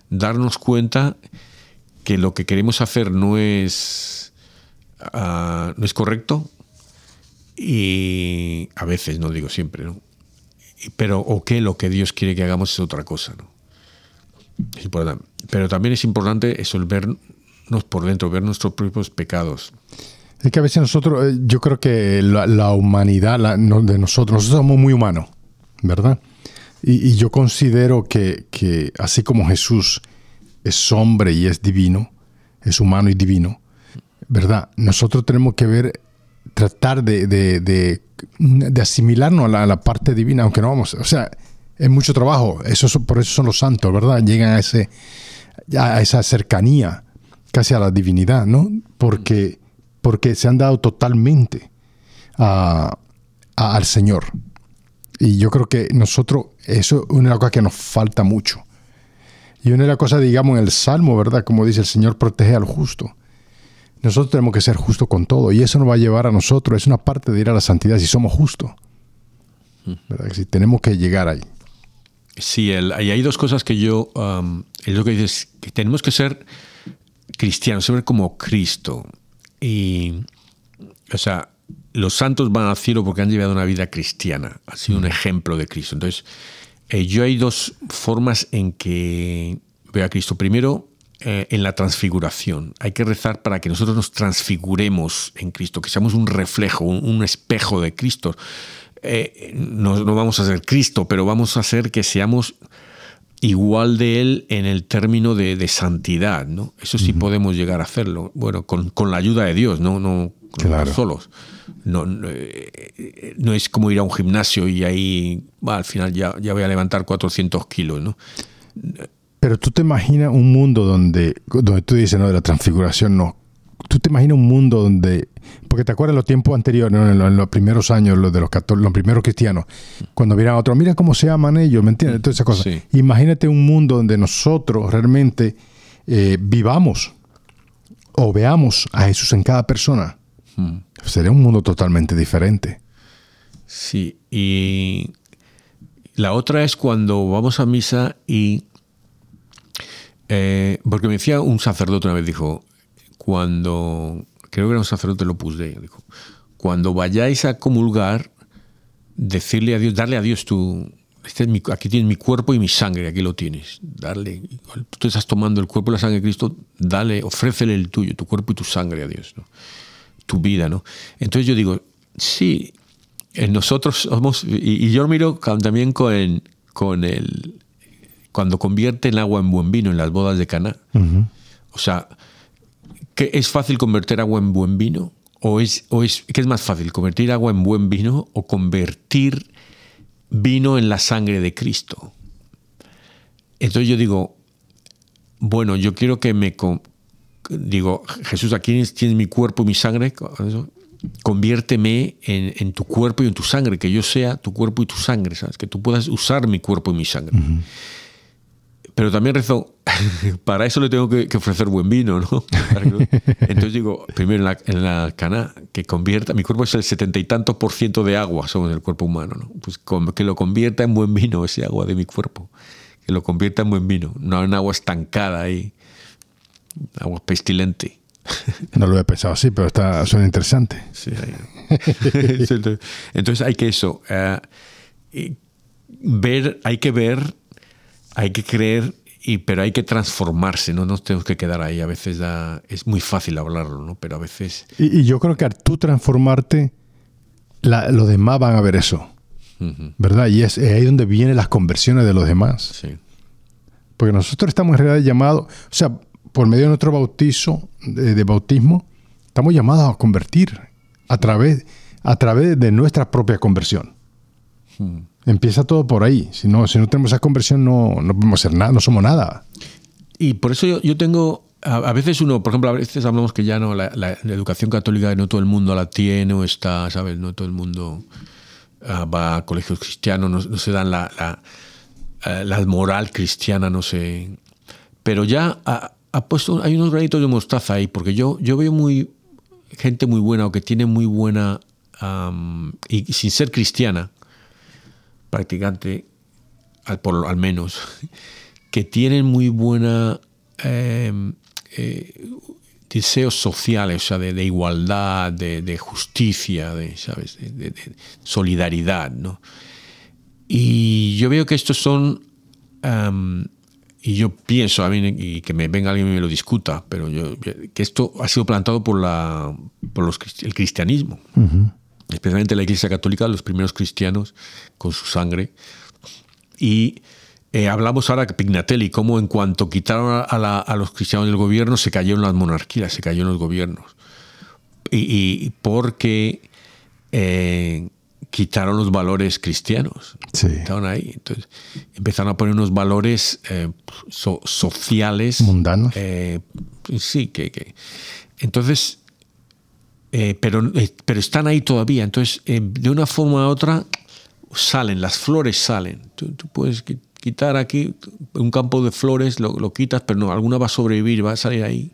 Darnos cuenta que lo que queremos hacer no es, ah, no es correcto y a veces, no digo siempre, ¿no? Pero, o que lo que Dios quiere que hagamos es otra cosa, ¿no? Es importante. Pero también es importante eso, el vernos por dentro, ver nuestros propios pecados. Es que a veces nosotros, eh, yo creo que la, humanidad de nosotros, nosotros somos muy humanos, ¿verdad? Y, yo considero que, que así como Jesús es hombre y es divino, es humano y divino, ¿verdad? Nosotros tenemos que ver, tratar de- de asimilarnos a la, parte divina, aunque no vamos, o sea, es mucho trabajo, eso, por eso son los santos, ¿verdad? Llegan a, ese, a esa cercanía casi a la divinidad, ¿no? Porque, porque se han dado totalmente a- a- al Señor. Y yo creo que nosotros, eso es una cosa que nos falta mucho. Y una de las cosas, digamos, en el Salmo, ¿verdad? Como dice el Señor, protege al justo. Nosotros tenemos que ser justos con todo. Y eso nos va a llevar a nosotros, es una parte de ir a la santidad si somos justos. ¿Verdad? Si tenemos que llegar ahí. Sí, el, y hay dos cosas que yo, um, es lo que dices, que tenemos que ser cristianos, ser como Cristo. Y, o sea, los santos van al cielo porque han llevado una vida cristiana, han sido un ejemplo de Cristo. Entonces, eh, yo hay dos formas en que veo a Cristo. Primero, eh, en la transfiguración. Hay que rezar para que nosotros nos transfiguremos en Cristo, que seamos un reflejo, un, un espejo de Cristo. Eh, no, no vamos a ser Cristo, pero vamos a hacer que seamos igual de Él en el término de, de santidad. ¿no? Eso sí podemos llegar a hacerlo. Bueno, con, con la ayuda de Dios, no, no, no Claro. solos. No, no, eh, no es como ir a un gimnasio y ahí bah, al final ya, ya voy a levantar 400 kilos. ¿no? Pero tú te imaginas un mundo donde, donde tú dices, no, de la transfiguración, no. Tú te imaginas un mundo donde, porque te acuerdas los tiempos anteriores, ¿no? en, los, en los primeros años, los de los los primeros cristianos, cuando vieran a otros, mira cómo se llaman ellos, ¿me entiendes? Todas esas cosas. Sí. Imagínate un mundo donde nosotros realmente eh, vivamos o veamos a Jesús en cada persona. Sería un mundo totalmente diferente. Sí, y la otra es cuando vamos a misa y... eh, porque me decía un sacerdote una vez, dijo, cuando... Creo que era un sacerdote lo Dei, dijo, cuando vayáis a comulgar, decirle a Dios, darle a Dios tu... Este es mi- aquí tienes mi cuerpo y mi sangre, aquí lo tienes. Darle, tú estás tomando el cuerpo y la sangre de Cristo, dale, ofrécele el tuyo, tu cuerpo y tu sangre a Dios. ¿no? tu vida, ¿no? Entonces yo digo, sí, nosotros somos, y, y yo miro también con, con el, cuando convierte el agua en buen vino en las bodas de Caná. O sea, ¿qué ¿es fácil convertir agua en buen vino? ¿O es, o es, ¿Qué es más fácil, convertir agua en buen vino o convertir vino en la sangre de Cristo? Entonces yo digo, bueno, yo quiero que me... digo, Jesús, aquí tienes, mi cuerpo y mi sangre, conviérteme en, en tu cuerpo y en tu sangre, que yo sea tu cuerpo y tu sangre, ¿sabes? Que tú puedas usar mi cuerpo y mi sangre. Pero también rezo, para eso le tengo que, que ofrecer buen vino, ¿no? Entonces digo, primero en la, en la cana, que convierta, mi cuerpo es el setenta y tantos por ciento de agua, somos el cuerpo humano, ¿no? Pues con- que lo convierta en buen vino ese agua de mi cuerpo, que lo convierta en buen vino, no en agua estancada ahí, agua pestilente. No lo había pensado así, pero está, suena interesante. Sí, ahí. Entonces hay que eso, eh, ver, hay que ver, hay que creer, y, pero hay que transformarse, no nos tenemos que quedar ahí. A veces da- es muy fácil hablarlo, ¿no? pero a veces Y, y yo creo que al tú transformarte, la- los demás van a ver eso. ¿verdad? Y es, es ahí donde vienen las conversiones de los demás. Sí. Porque nosotros estamos en realidad llamados, o sea, por medio de nuestro bautizo, de, de bautismo, estamos llamados a convertir a través, a través de nuestra propia conversión. Empieza todo por ahí. Si no, si no tenemos esa conversión, no, no podemos hacer nada, no somos nada. Y por eso yo, yo tengo, a, veces uno, por ejemplo, a veces hablamos que ya no, la, educación católica no todo el mundo la tiene o está, ¿sabes? No todo el mundo ah, va a colegios cristianos, no, se dan la, eh, la moral cristiana, no sé. Pero ya ha, puesto, hay unos granitos de mostaza ahí, porque yo, yo veo muy gente muy buena o que tiene muy buena, y sin ser cristiana, practicante, al, menos, que tienen muy buena eh, eh, deseos sociales, o sea, de, igualdad, de, justicia, de, solidaridad, ¿no? Y yo veo que estos son, am, y yo pienso, a mí, y que me venga alguien y me lo discuta, pero yo, que esto ha sido plantado por, la, por los, el cristianismo especialmente la Iglesia Católica, los primeros cristianos con su sangre. Y eh, hablamos ahora que Pignatelli, cómo en cuanto quitaron a, la- a los cristianos del gobierno, se cayeron las monarquías, se cayeron los gobiernos. Y, y porque eh, quitaron los valores cristianos. Sí. Estaban ahí. Entonces empezaron a poner unos valores eh, so- sociales. Mundanos. sí, que, que- Entonces, eh, pero, eh, pero están ahí todavía. Entonces, eh, de una forma u otra, salen, las flores salen. Tú, puedes qui- quitar aquí un campo de flores, lo, lo quitas, pero no, alguna va a sobrevivir, va a salir ahí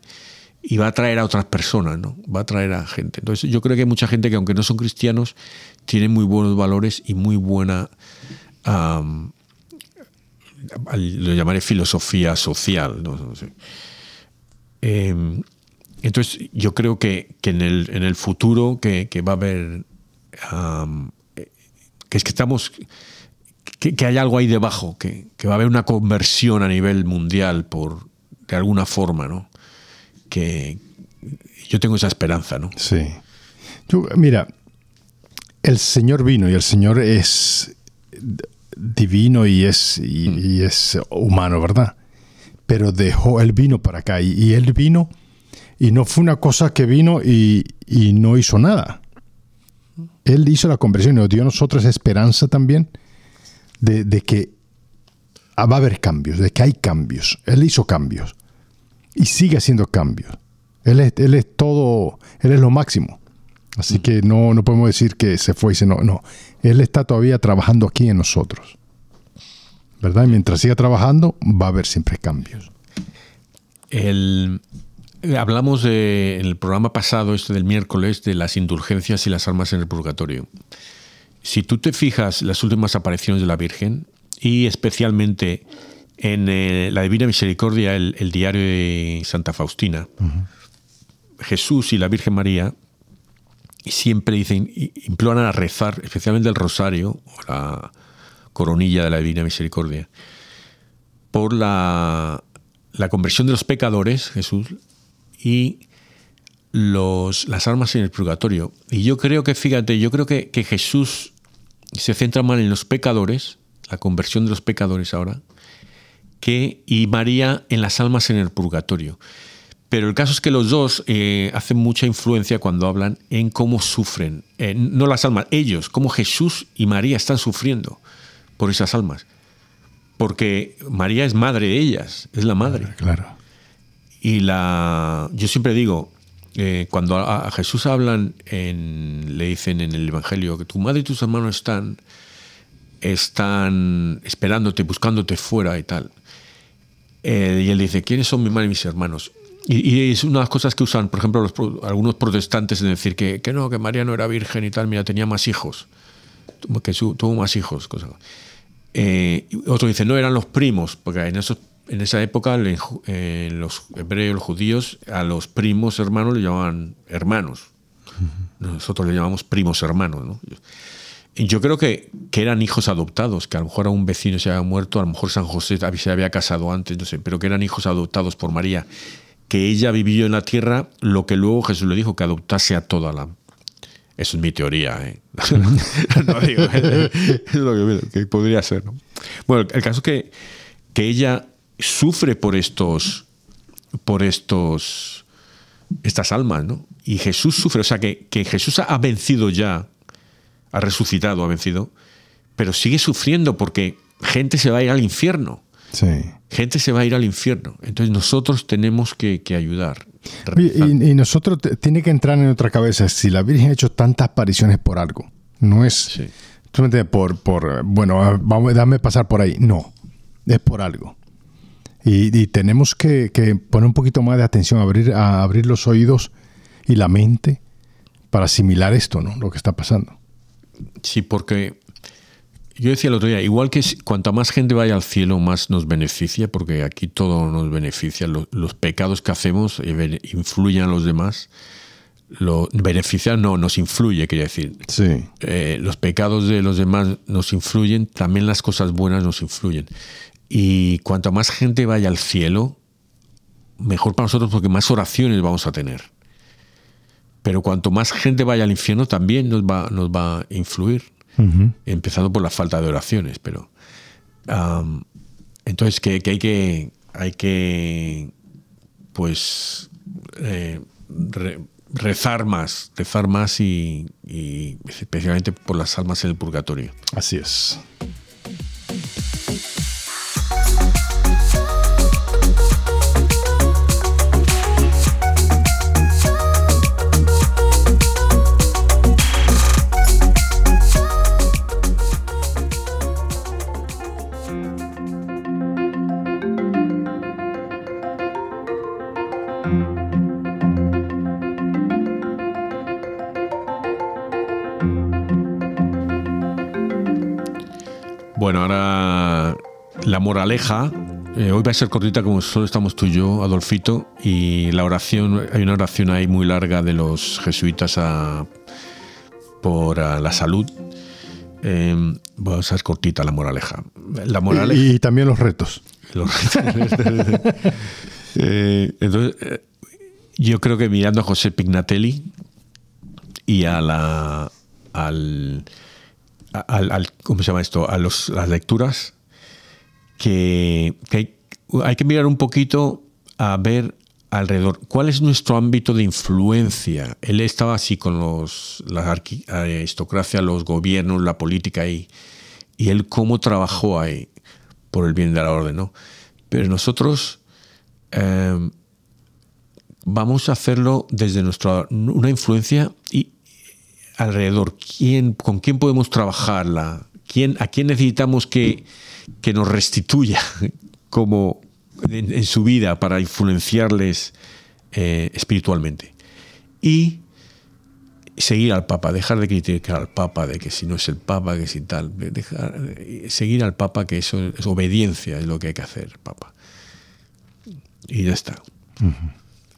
y va a traer a otras personas, ¿no? Va a traer a gente. Entonces, yo creo que hay mucha gente que, aunque no son cristianos, tienen muy buenos valores y muy buena. lo llamaré filosofía social. Eh, entonces, yo creo que, que en, el, en el futuro que, que va a haber, eh, que es que estamos, que, que hay algo ahí debajo, que, que va a haber una conversión a nivel mundial por, de alguna forma, ¿no? Que yo tengo esa esperanza, ¿no? Sí. Yo, mira, el Señor vino y el Señor es divino y es, y, y es humano, ¿verdad? Pero dejó, Él vino para acá y, y Él vino y no fue una cosa que vino y, y no hizo nada. Él hizo la conversión y nos dio a nosotros esperanza también de, de que ah, va a haber cambios, de que hay cambios. Él hizo cambios y sigue haciendo cambios. Él es, él es todo, Él es lo máximo. Así que no, no podemos decir que se fue y se no. No, Él está todavía trabajando aquí en nosotros. ¿Verdad? Y mientras siga trabajando, va a haber siempre cambios. El, hablamos de- en el programa pasado, este del miércoles, de las indulgencias y las almas en el purgatorio. Si tú te fijas las últimas apariciones de la Virgen, y especialmente en eh, la Divina Misericordia, el, el diario de Santa Faustina, Jesús y la Virgen María siempre dicen, imploran a rezar, especialmente el rosario o la coronilla de la Divina Misericordia, por la, la conversión de los pecadores, Jesús, y las almas en el purgatorio. Y yo creo que, fíjate, yo creo que, que Jesús se centra más en los pecadores, la conversión de los pecadores ahora, que, y María en las almas en el purgatorio. Pero el caso es que los dos eh, hacen mucha influencia cuando hablan en cómo sufren, no las almas, ellos, cómo Jesús y María están sufriendo por esas almas. Porque María es madre de ellas, es la madre. Claro. Y la, yo siempre digo, eh, cuando a, Jesús hablan, en, le dicen en el Evangelio que tu madre y tus hermanos están, están esperándote, buscándote fuera y tal. Eh, y él dice, ¿quiénes son mi madre y mis hermanos? Y, y es una de las cosas que usan, por ejemplo, los algunos protestantes en decir que, que no, que María no era virgen y tal, mira, tenía más hijos, que tuvo más hijos. Cosa. Eh, otro dice, no, eran los primos, porque en, esos, en esa época eh, los hebreos, los judíos, a los primos hermanos le llamaban hermanos. Nosotros le llamamos primos hermanos. ¿no? Yo creo que, que eran hijos adoptados, que a lo mejor a un vecino se había muerto, a lo mejor San José se había casado antes, no sé, pero que eran hijos adoptados por María, que ella vivió en la tierra lo que luego Jesús le dijo, que adoptase a toda la, Eso es mi teoría, ¿eh? No digo, es lo que, que podría ser. ¿no? Bueno, el caso es que, que ella sufre por estos, por estos, estas almas, ¿no? Y Jesús sufre, o sea, que, que Jesús ha vencido ya, ha resucitado, ha vencido, pero sigue sufriendo porque gente se va a ir al infierno. Sí. Gente se va a ir al infierno. Entonces nosotros tenemos que, que ayudar. Y, y nosotros tiene que entrar en nuestra cabeza si la Virgen ha hecho tantas apariciones por algo. No es Sí. por, por bueno, vamos, dame pasar por ahí. No, es por algo. Y, y tenemos que, que poner un poquito más de atención, abrir, a abrir los oídos y la mente para asimilar esto, ¿no? Lo que está pasando. Sí, porque yo decía el otro día, igual que cuanta más gente vaya al cielo, más nos beneficia, porque aquí todo nos beneficia. Lo- Los, pecados que hacemos eh, influyen a los demás. Lo beneficia, no, nos influye, quería decir. Sí. Eh, los pecados de los demás nos influyen, también las cosas buenas nos influyen. Y cuanto más gente vaya al cielo, mejor para nosotros porque más oraciones vamos a tener. Pero cuanto más gente vaya al infierno, también nos va, nos va a influir. Empezando por la falta de oraciones, pero. entonces, que, que hay que. Hay que. Pues. eh, re- rezar más. Rezar más y, y especialmente por las almas en el purgatorio. Así es. Moraleja. eh, hoy va a ser cortita como solo estamos tú y yo, Adolfito, y la oración, hay una oración ahí muy larga de los jesuitas a- por a la salud. Eh, va a ser cortita la moraleja. La moraleja. Y, y también los retos. Los- Eh, entonces, eh, yo creo que mirando a José Pignatelli y a la al, al, al- ¿cómo se llama esto? a los, las lecturas que, que hay, que mirar un poquito a ver alrededor cuál es nuestro ámbito de influencia. Él estaba así con los la aristocracia, los gobiernos, la política y, y él cómo trabajó ahí por el bien de la orden, ¿no? Pero nosotros eh, vamos a hacerlo desde nuestra una influencia y alrededor. ¿Quién, ¿Con quién podemos trabajarla? ¿Quién, ¿A quién necesitamos que, que nos restituya como en, en su vida para influenciarles eh, espiritualmente? Y seguir al Papa, dejar de criticar al Papa, de que si no es el Papa, que si tal, de dejar, eh, seguir al Papa, que eso es obediencia, es lo que hay que hacer, Papa. Y ya está.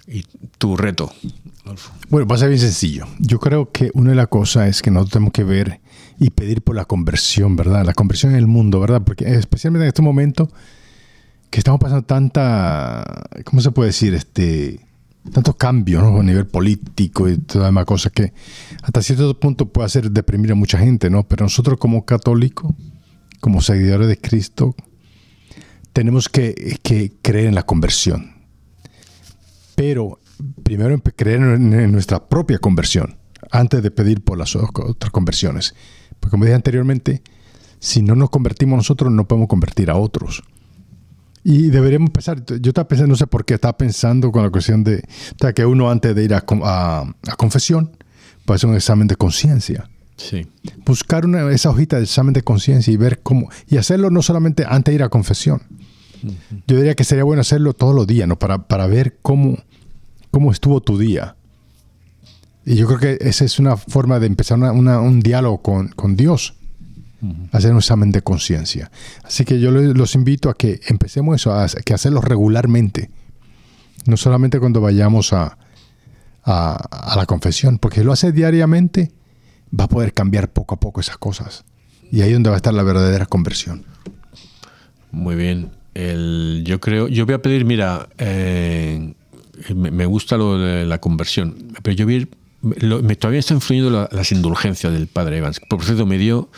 Y tu reto, Adolfo. Bueno, va a ser bien sencillo. Yo creo que una de las cosas es que nosotros tenemos que ver y pedir por la conversión, ¿verdad? La conversión en el mundo, ¿verdad? Porque especialmente en este momento que estamos pasando tanta, ¿cómo se puede decir? Este, tanto cambio, ¿no? A nivel político y todas las demás cosas que hasta cierto punto puede hacer deprimir a mucha gente, ¿no? Pero nosotros como católicos, como seguidores de Cristo, tenemos que, que creer en la conversión pero primero creer en, nuestra propia conversión antes de pedir por las otras conversiones. Porque como dije anteriormente, si no nos convertimos nosotros, no podemos convertir a otros. Y deberíamos pensar, yo estaba pensando, no sé por qué, estaba pensando con la cuestión de o sea, que uno antes de ir a- a confesión, puede hacer un examen de conciencia Sí. buscar una, esa hojita de examen de conciencia y ver cómo, y hacerlo no solamente antes de ir a confesión. Yo diría que sería bueno hacerlo todos los días, ¿no? Para, para ver cómo, cómo estuvo tu día. Y yo creo que esa es una forma de empezar una- una- un diálogo con, con Dios. Hacer un examen de conciencia. Así que yo los invito a que empecemos eso, a, que hacerlo regularmente. No solamente cuando vayamos a, a, a la confesión, porque si lo hace diariamente, va a poder cambiar poco a poco esas cosas. Y ahí es donde va a estar la verdadera conversión. Muy bien. El- yo creo, yo voy a pedir, mira, eh, me, me gusta lo de la conversión, pero yo voy a, ir- lo- me, todavía está influyendo la- las indulgencias del padre Evans. Por cierto, me dio,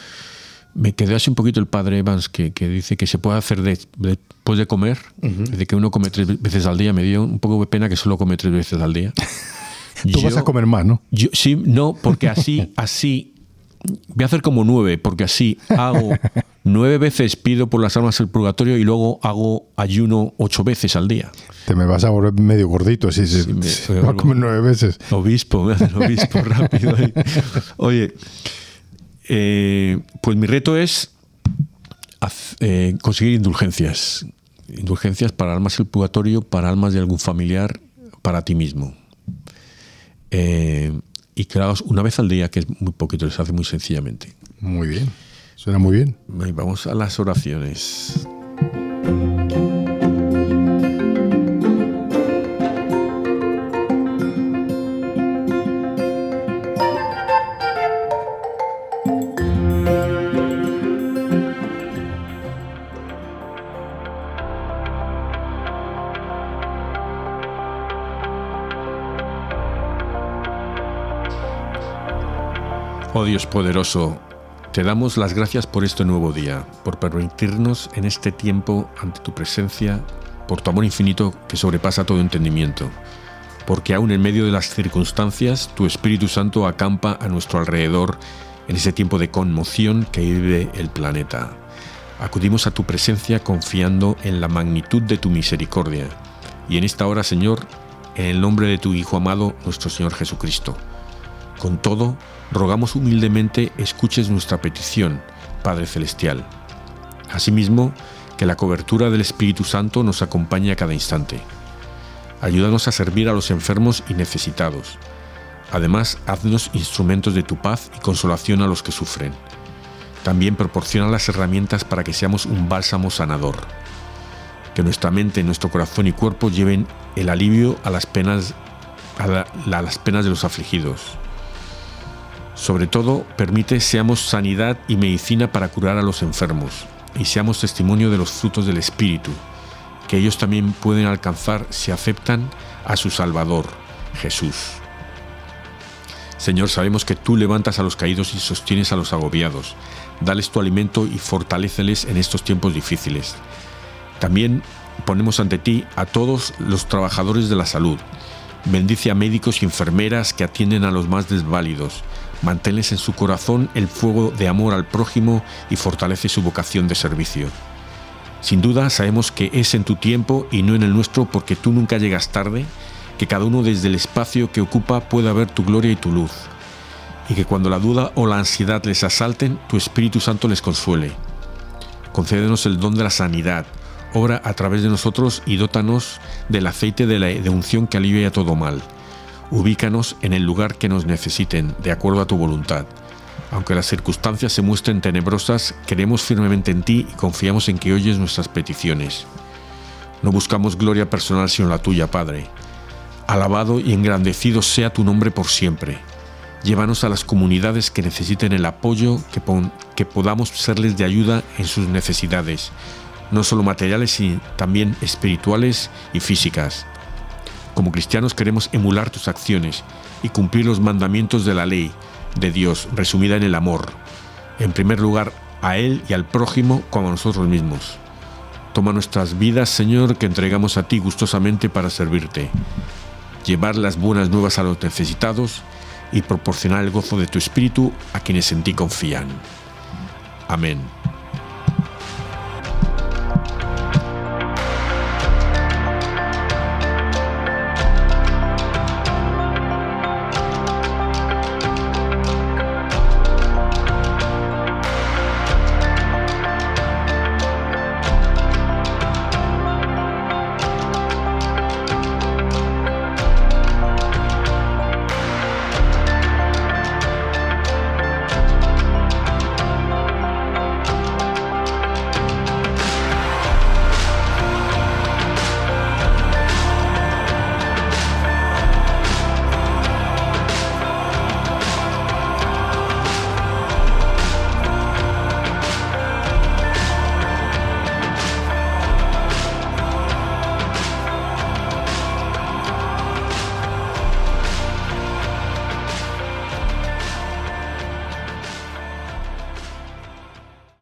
me quedó así un poquito el padre Evans que, que dice que se puede hacer de- después de comer, de que uno come tres veces al día. Me dio un poco de pena que solo come tres veces al día. Tú vas a comer más, ¿no? yo, sí, no, porque así, así, voy a hacer como nueve, porque así hago nueve veces, pido por las almas el purgatorio y luego hago ayuno ocho veces al día. Te me vas a volver medio gordito si se Sí, me vas a comer nueve veces. Obispo, me hacen obispo rápido. ahí. Oye, eh, pues mi reto es eh, conseguir indulgencias. Indulgencias para almas del purgatorio, para almas de algún familiar, para ti mismo. Eh, y que hagas una vez al día, que es muy poquito, se hace muy sencillamente. Muy bien. Suena muy bien. Vamos a las oraciones. Oh Dios poderoso, te damos las gracias por este nuevo día, por permitirnos en este tiempo ante tu presencia, por tu amor infinito que sobrepasa todo entendimiento, porque aún en medio de las circunstancias, tu Espíritu Santo acampa a nuestro alrededor en ese tiempo de conmoción que vive el planeta. Acudimos a tu presencia confiando en la magnitud de tu misericordia, y en esta hora, Señor, en el nombre de tu Hijo amado, nuestro Señor Jesucristo. Con todo, rogamos humildemente escuches nuestra petición, Padre Celestial. Asimismo, que la cobertura del Espíritu Santo nos acompañe a cada instante. Ayúdanos a servir a los enfermos y necesitados. Además, haznos instrumentos de tu paz y consolación a los que sufren. También proporciona las herramientas para que seamos un bálsamo sanador. Que nuestra mente, nuestro corazón y cuerpo lleven el alivio a las penas, a a las penas de los afligidos. Sobre todo, permite seamos sanidad y medicina para curar a los enfermos y seamos testimonio de los frutos del Espíritu, que ellos también pueden alcanzar si aceptan a su Salvador, Jesús. Señor, sabemos que tú levantas a los caídos y sostienes a los agobiados. Dales tu alimento y fortaléceles en estos tiempos difíciles. También ponemos ante ti a todos los trabajadores de la salud. Bendice a médicos y enfermeras que atienden a los más desválidos. Manténles en su corazón el fuego de amor al prójimo y fortalece su vocación de servicio. Sin duda sabemos que es en tu tiempo y no en el nuestro porque tú nunca llegas tarde, que cada uno desde el espacio que ocupa pueda ver tu gloria y tu luz, y que cuando la duda o la ansiedad les asalten, tu Espíritu Santo les consuele. Concédenos el don de la sanidad, obra a través de nosotros y dótanos del aceite de la de unción que alivia todo mal. Ubícanos en el lugar que nos necesiten, de acuerdo a tu voluntad. Aunque las circunstancias se muestren tenebrosas, creemos firmemente en ti y confiamos en que oyes nuestras peticiones. No buscamos gloria personal sino la tuya, Padre. Alabado y engrandecido sea tu nombre por siempre. Llévanos a las comunidades que necesiten el apoyo, que, que podamos serles de ayuda en sus necesidades, no solo materiales, sino también espirituales y físicas. Como cristianos queremos emular tus acciones y cumplir los mandamientos de la ley de Dios, resumida en el amor. En primer lugar, a Él y al prójimo como a nosotros mismos. Toma nuestras vidas, Señor, que entregamos a ti gustosamente para servirte. Llevar las buenas nuevas a los necesitados y proporcionar el gozo de tu espíritu a quienes en ti confían. Amén.